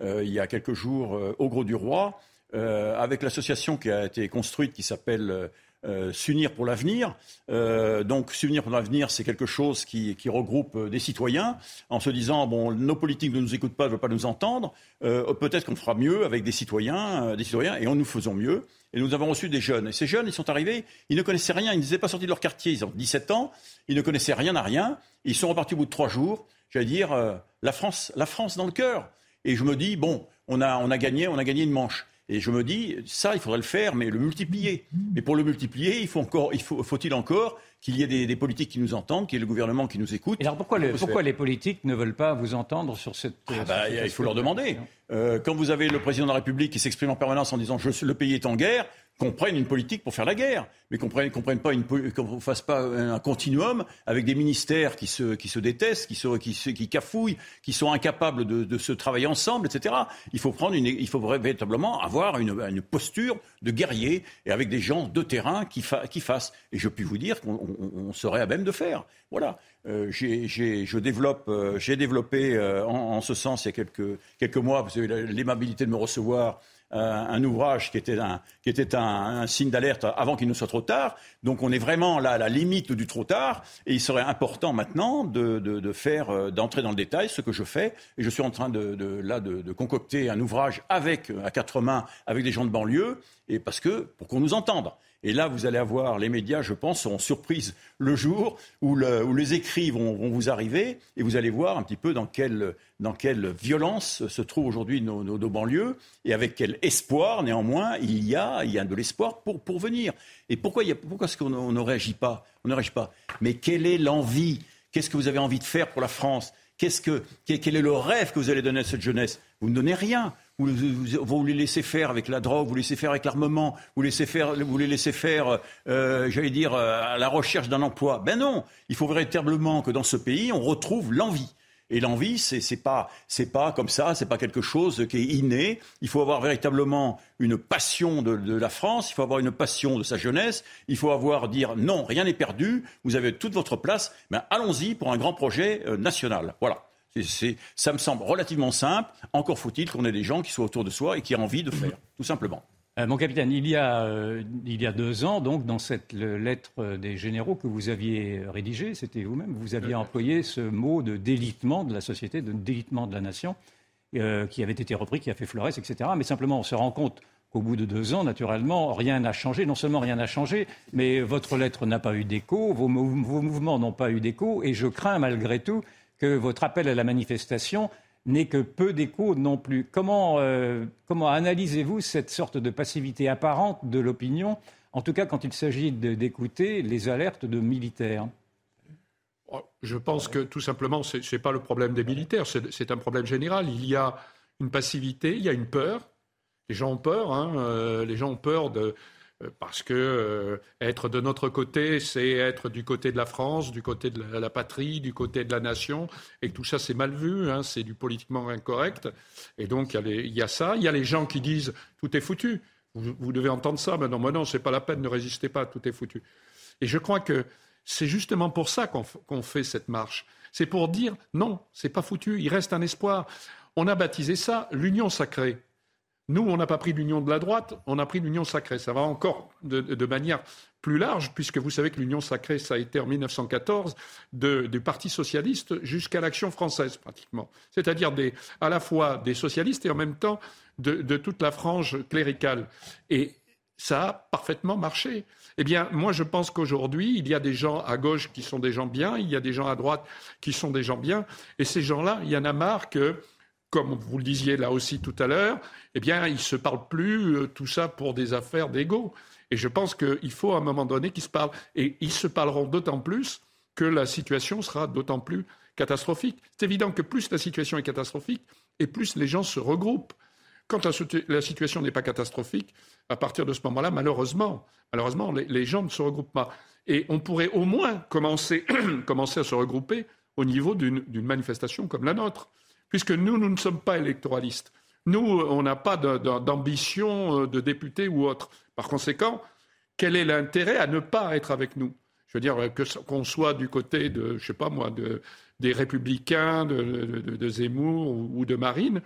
euh, il y a quelques jours au Gros du Roi, avec l'association qui a été construite, qui s'appelle euh, s'unir pour l'avenir. Euh, donc s'unir pour l'avenir, c'est quelque chose qui, regroupe euh, des citoyens en se disant bon, nos politiques ne nous écoutent pas, ne veulent pas nous entendre. Peut-être qu'on fera mieux avec des citoyens, des citoyens, et en nous faisons mieux. Et nous avons reçu des jeunes. Et ces jeunes, ils sont arrivés, ils ne connaissaient rien, ils n'étaient pas sortis de leur quartier, ils ont 17 ans, ils ne connaissaient rien à rien. Ils sont repartis au bout de trois jours. J'allais dire la France, la France dans le cœur. Et je me dis bon, on a, on a gagné, on a gagné une manche. Et je me dis, ça, il faudrait le faire, mais le multiplier. Mais pour le multiplier, il faut encore, il faut, faut-il encore qu'il y ait des, politiques qui nous entendent, qu'il y ait le gouvernement qui nous écoute. Et alors pourquoi, pourquoi les politiques ne veulent pas vous entendre sur cette... Ah bah, il faut leur demander. Euh, quand vous avez le président de la République qui s'exprime en permanence en disant je, le pays est en guerre, qu'on prenne une politique pour faire la guerre, mais qu'on prenne, qu'on fasse pas un continuum avec des ministères qui se, qui se détestent, qui, se, qui, cafouillent, qui sont incapables de, se travailler ensemble, etc. Il faut prendre il faut véritablement avoir une, posture de guerrier et avec des gens de terrain qui, fassent. Et je puis vous dire qu'on serait à même de faire. Voilà. Euh, j'ai, je développe, euh, j'ai développé euh, en, ce sens il y a quelques, quelques mois, vous avez l'aimabilité de me recevoir un ouvrage qui était un, qui était un, signe d'alerte avant qu'il ne soit trop tard. Donc on est vraiment là à la limite du trop tard. Et il serait important maintenant de, de, de faire, euh, d'entrer dans le détail, ce que je fais. Et je suis en train de, de là de, concocter un ouvrage avec, à quatre mains, avec des gens de banlieue, et parce que pour qu'on nous entende. Et là, vous allez avoir, les médias, je pense, seront surprises. Le jour où, les écrits vont, vous arriver et vous allez voir un petit peu dans quelle, violence se trouvent aujourd'hui nos, banlieues et avec quel espoir, néanmoins, il y a, il y a de l'espoir pour, pour venir. Et pourquoi, pourquoi est-ce qu'on ne réagit pas? On ne réagit pas. Mais quelle est l'envie? Qu'est-ce que vous avez envie de faire pour la France? Que, Quel est le rêve que vous allez donner à cette jeunesse? Vous ne donnez rien vous, les laissez faire avec la drogue, vous les laissez faire avec l'armement, vous, laissez faire, vous les laissez faire, euh, j'allais dire, euh, à la recherche d'un emploi. Ben non, il faut véritablement que dans ce pays, on retrouve l'envie. Et l'envie, c'est, c'est pas, pas comme ça, c'est pas quelque chose qui est inné. Il faut avoir véritablement une passion de, de, la France. Il faut avoir une passion de sa jeunesse. Il faut avoir dire non, rien n'est perdu. Vous avez toute votre place. Ben allons-y pour un grand projet euh, national. Voilà ça me semble relativement simple. Encore faut-il qu'on ait des gens qui soient autour de soi et qui aient envie de faire, tout simplement. Euh, mon capitaine, il y, a, euh, il y a deux ans, donc, dans cette lettre des généraux que vous aviez rédigée, c'était vous-même, vous aviez employé ce mot de délitement de la société, de délitement de la nation, euh, qui avait été repris, qui a fait florès, etc. Mais simplement, on se rend compte qu'au bout de deux ans, naturellement, rien n'a changé. Non seulement rien n'a changé, mais votre lettre n'a pas eu d'écho, vos mouvements n'ont pas eu d'écho, et je crains malgré tout que votre appel à la manifestation n'est que peu d'écho non plus. Comment, euh, comment analysez-vous cette sorte de passivité apparente de l'opinion, en tout cas quand il s'agit d'écouter les alertes de militaires? Oh, Je pense que tout simplement, ce n'est pas le problème des militaires, c'est un problème général. Il y a une passivité, il y a une peur. Les gens ont peur, hein, euh, les gens ont peur de, parce que euh, être de notre côté, c'est être du côté de la France, du côté de la, patrie, du côté de la nation, et tout ça c'est mal vu, hein, c'est du politiquement incorrect. Et donc il y, a ça. Il y a les gens qui disent tout est foutu. Vous, devez entendre ça. Mais non, mais non, c'est pas la peine, ne résistez pas, tout est foutu. Et je crois que c'est justement pour ça qu'on fait cette marche. C'est pour dire non, c'est pas foutu. Il reste un espoir. On a baptisé ça l'union sacrée. Nous, on n'a pas pris l'union de la droite, on a pris l'union sacrée. Ça va encore de, manière plus large, puisque vous savez que l'union sacrée, ça a été en 1914 du Parti socialiste jusqu'à l'Action française, pratiquement. C'est-à-dire à la fois des socialistes et en même temps de, toute la frange cléricale. Et ça a parfaitement marché. Eh bien, moi, je pense qu'aujourd'hui, il y a des gens à gauche qui sont des gens bien, il y a des gens à droite qui sont des gens bien, et ces gens-là, il y en a marre que comme vous le disiez là aussi tout à l'heure, eh bien, ils ne se parlent plus, euh, tout ça pour des affaires d'ego. Et je pense qu'il faut à un moment donné qu'ils se parlent. Et ils se parleront d'autant plus que la situation sera d'autant plus catastrophique. C'est évident que plus la situation est catastrophique, et plus les gens se regroupent. Quand la, situation n'est pas catastrophique, à partir de ce moment-là, malheureusement, malheureusement les, gens ne se regroupent pas. Et on pourrait au moins commencer, commencer à se regrouper au niveau d'une manifestation comme la nôtre, puisque nous, nous ne sommes pas électoralistes. Nous, on n'a pas d'ambition euh, de député ou autre. Par conséquent, quel est l'intérêt à ne pas être avec nous? Je veux dire, qu'on soit du côté de, je sais pas moi, de, des républicains, de, Zemmour ou, de Marine,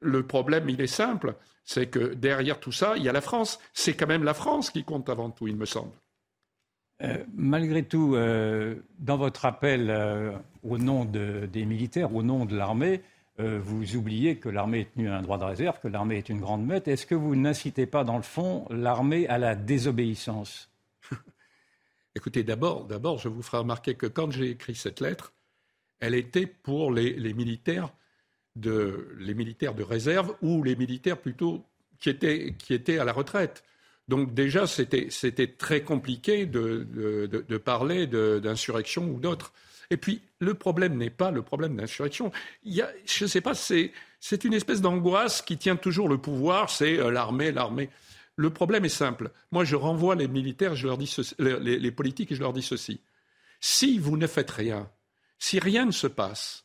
le problème, il est simple. C'est que derrière tout ça, il y a la France. C'est quand même la France qui compte avant tout, il me semble. Euh, malgré tout, euh, dans votre appel au nom des militaires, au nom de l'armée, euh, vous oubliez que l'armée est tenue à un droit de réserve, que l'armée est une grande meute. Est-ce que vous n'incitez pas, dans le fond, l'armée à la désobéissance? Écoutez, d'abord, je vous ferai remarquer que quand j'ai écrit cette lettre, elle était pour les, militaires de, les militaires de réserve ou les militaires plutôt qui étaient, qui étaient à la retraite. Donc déjà, c'était, très compliqué de, de parler d'insurrection ou d'autres. Et puis, le problème n'est pas le problème d'insurrection. je ne sais pas, c'est, une espèce d'angoisse qui tient toujours le pouvoir, c'est euh, l'armée, l'armée. Le problème est simple. Moi, je renvoie les militaires, je leur dis les, politiques, et je leur dis ceci. Si vous ne faites rien, si rien ne se passe,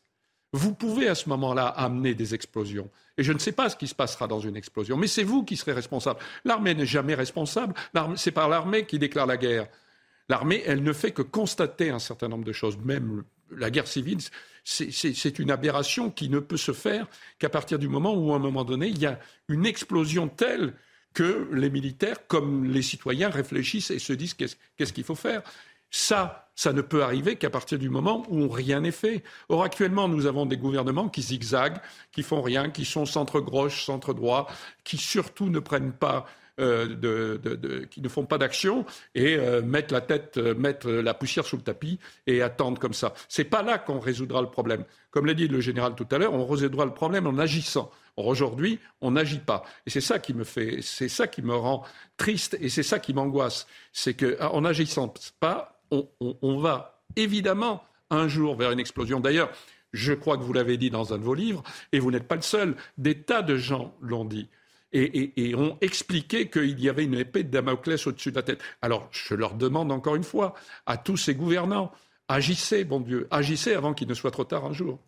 vous pouvez à ce moment-là amener des explosions. Et je ne sais pas ce qui se passera dans une explosion, mais c'est vous qui serez responsable. L'armée n'est jamais responsable. C'est par l'armée qui déclare la guerre. L'armée, elle ne fait que constater un certain nombre de choses. Même la guerre civile, c'est une aberration qui ne peut se faire qu'à partir du moment où, à un moment donné, il y a une explosion telle que les militaires, comme les citoyens, réfléchissent et se disent qu'est-ce qu'il faut faire. Ça, ça ne peut arriver qu'à partir du moment où rien n'est fait. Or, actuellement, nous avons des gouvernements qui zigzaguent, qui font rien, qui sont centre-gauche, centre-droit, qui surtout ne prennent pas euh, de, qui ne font pas d'action et euh, mettre la tête, euh, mettre la poussière sous le tapis et attendre comme ça. C'est pas là qu'on résoudra le problème. Comme l'a dit le général tout à l'heure, on résoudra le problème en agissant. Or aujourd'hui, on n'agit pas. Et c'est ça qui me fait, c'est ça qui me rend triste et c'est ça qui m'angoisse. C'est qu'en n'agissant pas, on va évidemment un jour vers une explosion. D'ailleurs, je crois que vous l'avez dit dans un de vos livres, et vous n'êtes pas le seul, des tas de gens l'ont dit et, ont expliqué qu'il y avait une épée de Damoclès au-dessus de la tête. Alors, je leur demande encore une fois, à tous ces gouvernants, agissez, bon Dieu, agissez avant qu'il ne soit trop tard un jour.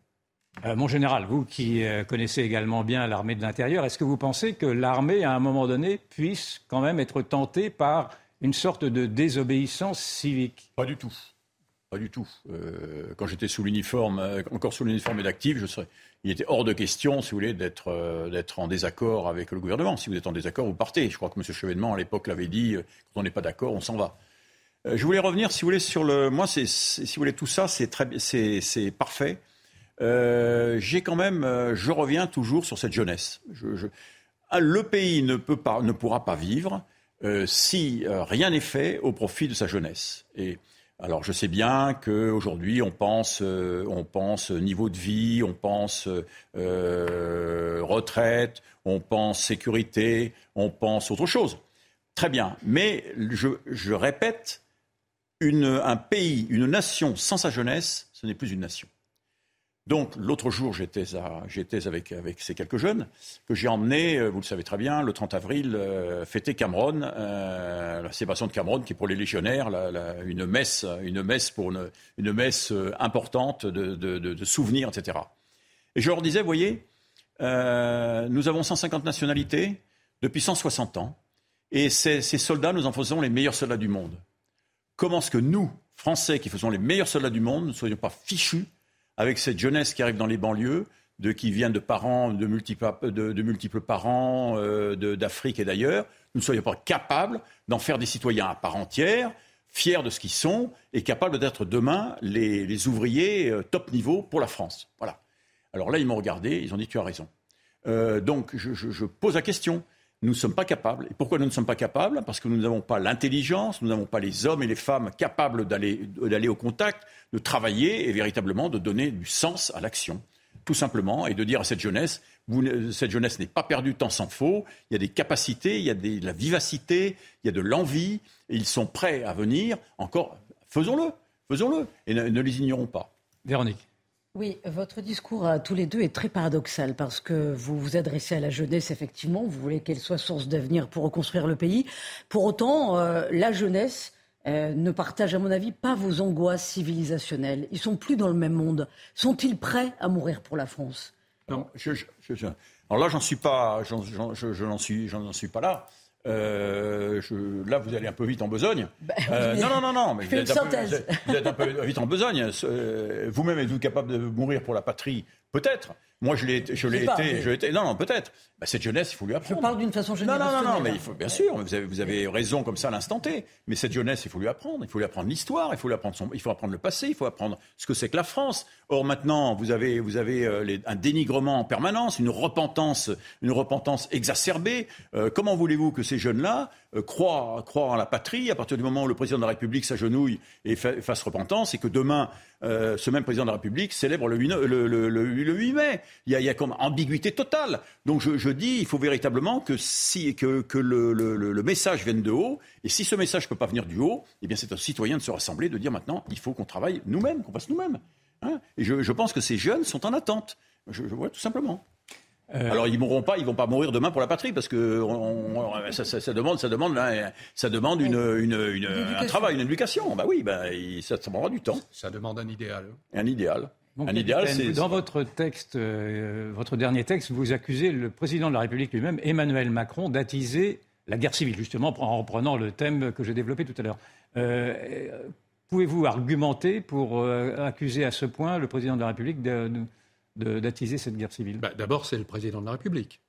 Euh, mon général, vous qui euh, connaissez également bien l'armée de l'intérieur, est-ce que vous pensez que l'armée, à un moment donné, puisse quand même être tentée par une sorte de désobéissance civique? Pas du tout. Pas du tout. Euh, quand j'étais sous l'uniforme, encore sous l'uniforme d'actif, je serais il était hors de question, si vous voulez, euh, d'être en désaccord avec le gouvernement. Si vous êtes en désaccord, vous partez. Je crois que M. Chevènement, à l'époque, l'avait dit, euh, quand on n'est pas d'accord, on s'en va. Euh, je voulais revenir, si vous voulez, sur le... Moi, si vous voulez, tout ça, c'est, très, c'est, parfait. j'ai quand même... je reviens toujours sur cette jeunesse. Ah, le pays ne, peut pas, ne pourra pas vivre si rien n'est fait au profit de sa jeunesse. Et alors je sais bien qu'aujourd'hui on pense, euh, on pense niveau de vie, on pense euh, retraite, on pense sécurité, on pense autre chose. Très bien, mais je, répète, un pays, une nation sans sa jeunesse, ce n'est plus une nation. Donc l'autre jour, j'étais, avec, ces quelques jeunes que j'ai emmenés, euh, vous le savez très bien, le 30 avril, euh, fêter Cameron, euh, la célébration de Cameron, qui est pour les légionnaires une messe, une messe pour une, messe importante de, souvenirs, etc. Et je leur disais, vous voyez, nous avons 150 nationalités depuis 160 ans, et ces, ces soldats, nous en faisons les meilleurs soldats du monde. Comment est-ce que nous, Français, qui faisons les meilleurs soldats du monde, ne soyons pas fichus avec cette jeunesse qui arrive dans les banlieues, de, qui vient de parents, de multiples, parents euh, d'Afrique et d'ailleurs, nous ne soyons pas capables d'en faire des citoyens à part entière, fiers de ce qu'ils sont et capables d'être demain les, ouvriers euh, top niveau pour la France. Voilà. Alors là, ils m'ont regardé, ils ont dit tu as raison. Euh, donc je, pose la question. Nous ne sommes pas capables. Et pourquoi nous ne sommes pas capables? Parce que nous n'avons pas l'intelligence, nous n'avons pas les hommes et les femmes capables d'aller au contact, de travailler et véritablement de donner du sens à l'action. Tout simplement, et de dire à cette jeunesse, cette jeunesse n'est pas perdue tant s'en faut, il y a des capacités, il y a de la vivacité, il y a de l'envie, ils sont prêts à venir, encore, faisons-le. faisons-le et ne les ignorons pas. Véronique. Oui, votre discours à tous les deux est très paradoxal parce que vous vous adressez à la jeunesse, effectivement, vous voulez qu'elle soit source d'avenir pour reconstruire le pays. Pour autant, euh, la jeunesse euh, ne partage, à mon avis, pas vos angoisses civilisationnelles. Ils sont plus dans le même monde. Sont-ils prêts à mourir pour la France? Non, alors là, j'en suis pas, je, n'en suis, suis pas là. Euh, je, là, vous allez un peu vite en besogne. Bah, euh, non, non, non, non, mais vous êtes, vous êtes, un peu vite en besogne. Euh, vous-même êtes-vous capable de mourir pour la patrie Peut-être. Moi, je l'ai, je l'ai été, je été. Non, non, peut-être. Bah, cette jeunesse, il faut lui apprendre. Je parle d'une façon générale. Non, non, non, non mais il faut, bien sûr, vous avez, vous avez raison comme ça à l'instant T. Mais cette jeunesse, il faut lui apprendre. Il faut lui apprendre l'histoire. Il faut lui apprendre son, il faut apprendre le passé. Il faut apprendre ce que c'est que la France. Or, maintenant, vous avez, vous avez euh, les, un dénigrement en permanence, une repentance, une repentance exacerbée. Euh, comment voulez-vous que ces jeunes-là euh, croient, croient en la patrie à partir du moment où le président de la République s'agenouille et fasse repentance et que demain, euh, ce même président de la République célèbre le 8, le, le, le, 8 mai. Il y, a, il y, a, comme ambiguïté totale. Donc je, je dis, il faut véritablement que, si, que, que le, message vienne de haut. Et si ce message ne peut pas venir du haut, eh bien c'est aux citoyens de se rassembler, de dire maintenant, il faut qu'on travaille nous-mêmes, qu'on fasse nous-mêmes. Hein et je, je, pense que ces jeunes sont en attente. Je, je vois tout simplement. Euh, Alors ils mourront pas, ils vont pas mourir demain pour la patrie parce que ça, ça, ça, demande, ça demande, ça demande une, une, une un travail, une éducation. Bah oui, bah, ça, ça prendra du temps. Ça demande un idéal. Un idéal. un idéal, c'est dans votre texte, euh, votre dernier texte, vous accusez le président de la République lui-même, Emmanuel Macron, d'attiser la guerre civile, justement en reprenant le thème que j'ai développé tout à l'heure. Euh, pouvez-vous argumenter pour accuser à ce point le président de la République de d'attiser cette guerre civile bah, D'abord, c'est le président de la République.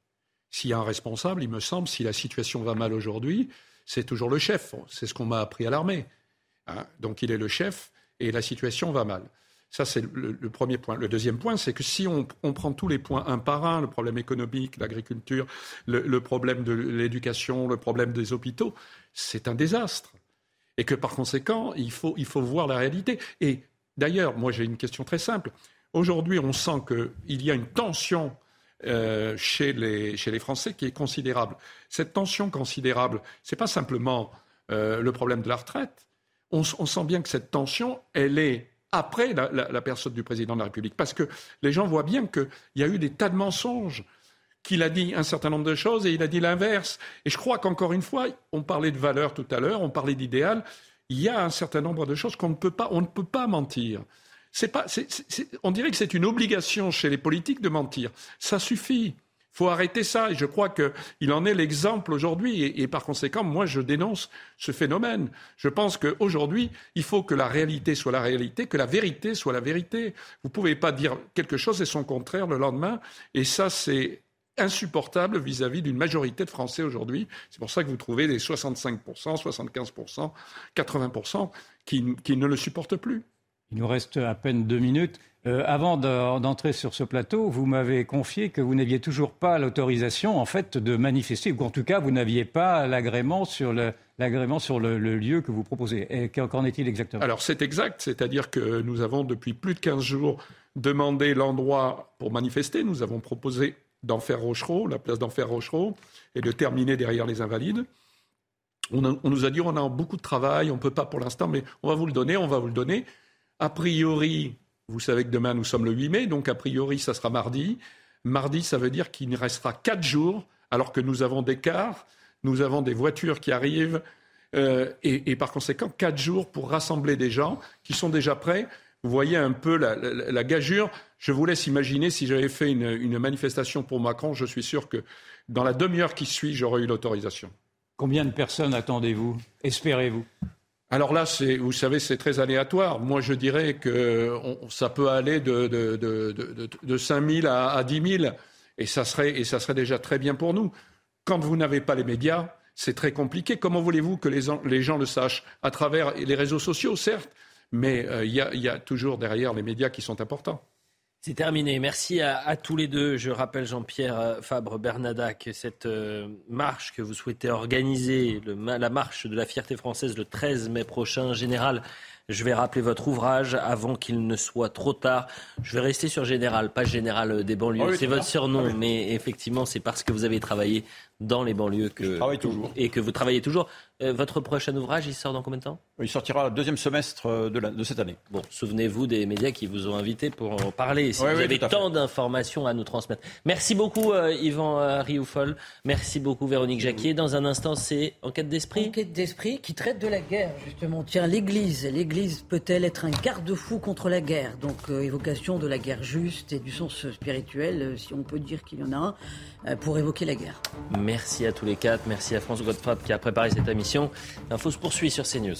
S'il y a un responsable, il me semble, si la situation va mal aujourd'hui, c'est toujours le chef. C'est ce qu'on m'a appris à l'armée. Hein. Donc il est le chef et la situation va mal. Ça, c'est le, premier point. Le deuxième point, c'est que si on, prend tous les points un par un, le problème économique, l'agriculture, le, problème de l'éducation, le problème des hôpitaux, c'est un désastre. Et que par conséquent, il faut, il faut voir la réalité. Et d'ailleurs, moi j'ai une question très simple. Aujourd'hui, on sent qu'il y a une tension euh, chez, les, Français qui est considérable. Cette tension considérable, ce n'est pas simplement euh, le problème de la retraite. On, sent bien que cette tension, elle est après la, personne du président de la République. Parce que les gens voient bien qu'il y a eu des tas de mensonges qu'il a dit un certain nombre de choses et il a dit l'inverse. Et je crois qu'encore une fois, on parlait de valeur tout à l'heure, on parlait d'idéal. Il y a un certain nombre de choses qu'on ne peut pas, ne peut pas mentir on dirait que c'est une obligation chez les politiques de mentir. Ça suffit. Il faut arrêter ça. Et je crois qu'il en est l'exemple aujourd'hui. Et, par conséquent, moi, je dénonce ce phénomène. Je pense qu'aujourd'hui, il faut que la réalité soit la réalité, que la vérité soit la vérité. Vous ne pouvez pas dire quelque chose et son contraire le lendemain. Et ça, c'est insupportable vis-à-vis d'une majorité de Français aujourd'hui. C'est pour ça que vous trouvez des 65%, 75%, 80% qui ne le supportent plus. Il nous reste à peine deux minutes. Euh, avant d'entrer sur ce plateau, vous m'avez confié que vous n'aviez toujours pas l'autorisation, en fait, de manifester, ou en tout cas, vous n'aviez pas l'agrément sur le, sur le, lieu que vous proposez. Qu'en est-il exactement? Alors c'est exact, c'est-à-dire que nous avons depuis plus de 15 jours demandé l'endroit pour manifester. Nous avons proposé d'Enfer Rochereau, la place d'Enfer Rochereau, et de terminer derrière les Invalides. On, on nous a dit on a beaucoup de travail, on ne peut pas pour l'instant, mais on va vous le donner, on va vous le donner. A priori, vous savez que demain nous sommes le 8 mai, donc a priori ça sera mardi. Mardi, ça veut dire qu'il ne restera quatre jours, alors que nous avons des cars, nous avons des voitures qui arrivent, euh, et, par conséquent quatre jours pour rassembler des gens qui sont déjà prêts. Vous voyez un peu la, gageure. Je vous laisse imaginer si j'avais fait une manifestation pour Macron, je suis sûr que dans la demi-heure qui suit, j'aurais eu l'autorisation. Combien de personnes attendez-vous? Espérez-vous? Alors là, vous savez, c'est très aléatoire. Moi, je dirais que ça peut aller de, de, de, 5 000 à, à 10 000, et ça, serait, déjà très bien pour nous. Quand vous n'avez pas les médias, c'est très compliqué. Comment voulez-vous que les, les, gens le sachent? À travers les réseaux sociaux, certes, mais euh, il y, a toujours derrière les médias qui sont importants. C'est terminé. Merci à, tous les deux. Je rappelle Jean-Pierre euh, Fabre Bernadac, cette euh, marche que vous souhaitez organiser, la marche de la fierté française le 13 mai prochain, général Je vais rappeler votre ouvrage avant qu'il ne soit trop tard. Je vais rester sur Général, pas Général des banlieues. Ah c'est votre surnom, ah mais effectivement, c'est parce que vous avez travaillé dans les banlieues que, toujours. et que vous travaillez toujours. Euh, votre prochain ouvrage, il sort dans combien de temps? Il sortira le deuxième semestre euh, de, cette année. Bon, souvenez-vous des médias qui vous ont invité pour en parler. Si vous avez tant d'informations à nous transmettre. Merci beaucoup, euh, Yvan Rioufol. Merci beaucoup, Véronique Jacquier. Dans un instant, c'est Enquête d'esprit. Enquête d'esprit qui traite de la guerre, justement. Tiens, l'Église. L'Église peut-elle être un garde-fou contre la guerre? Donc, évocation de la guerre juste et du sens spirituel, si on peut dire qu'il y en a un, pour évoquer la guerre. Merci à tous les quatre. Merci à France Godfrey qui a préparé cette émission. L'info se poursuit sur CNews.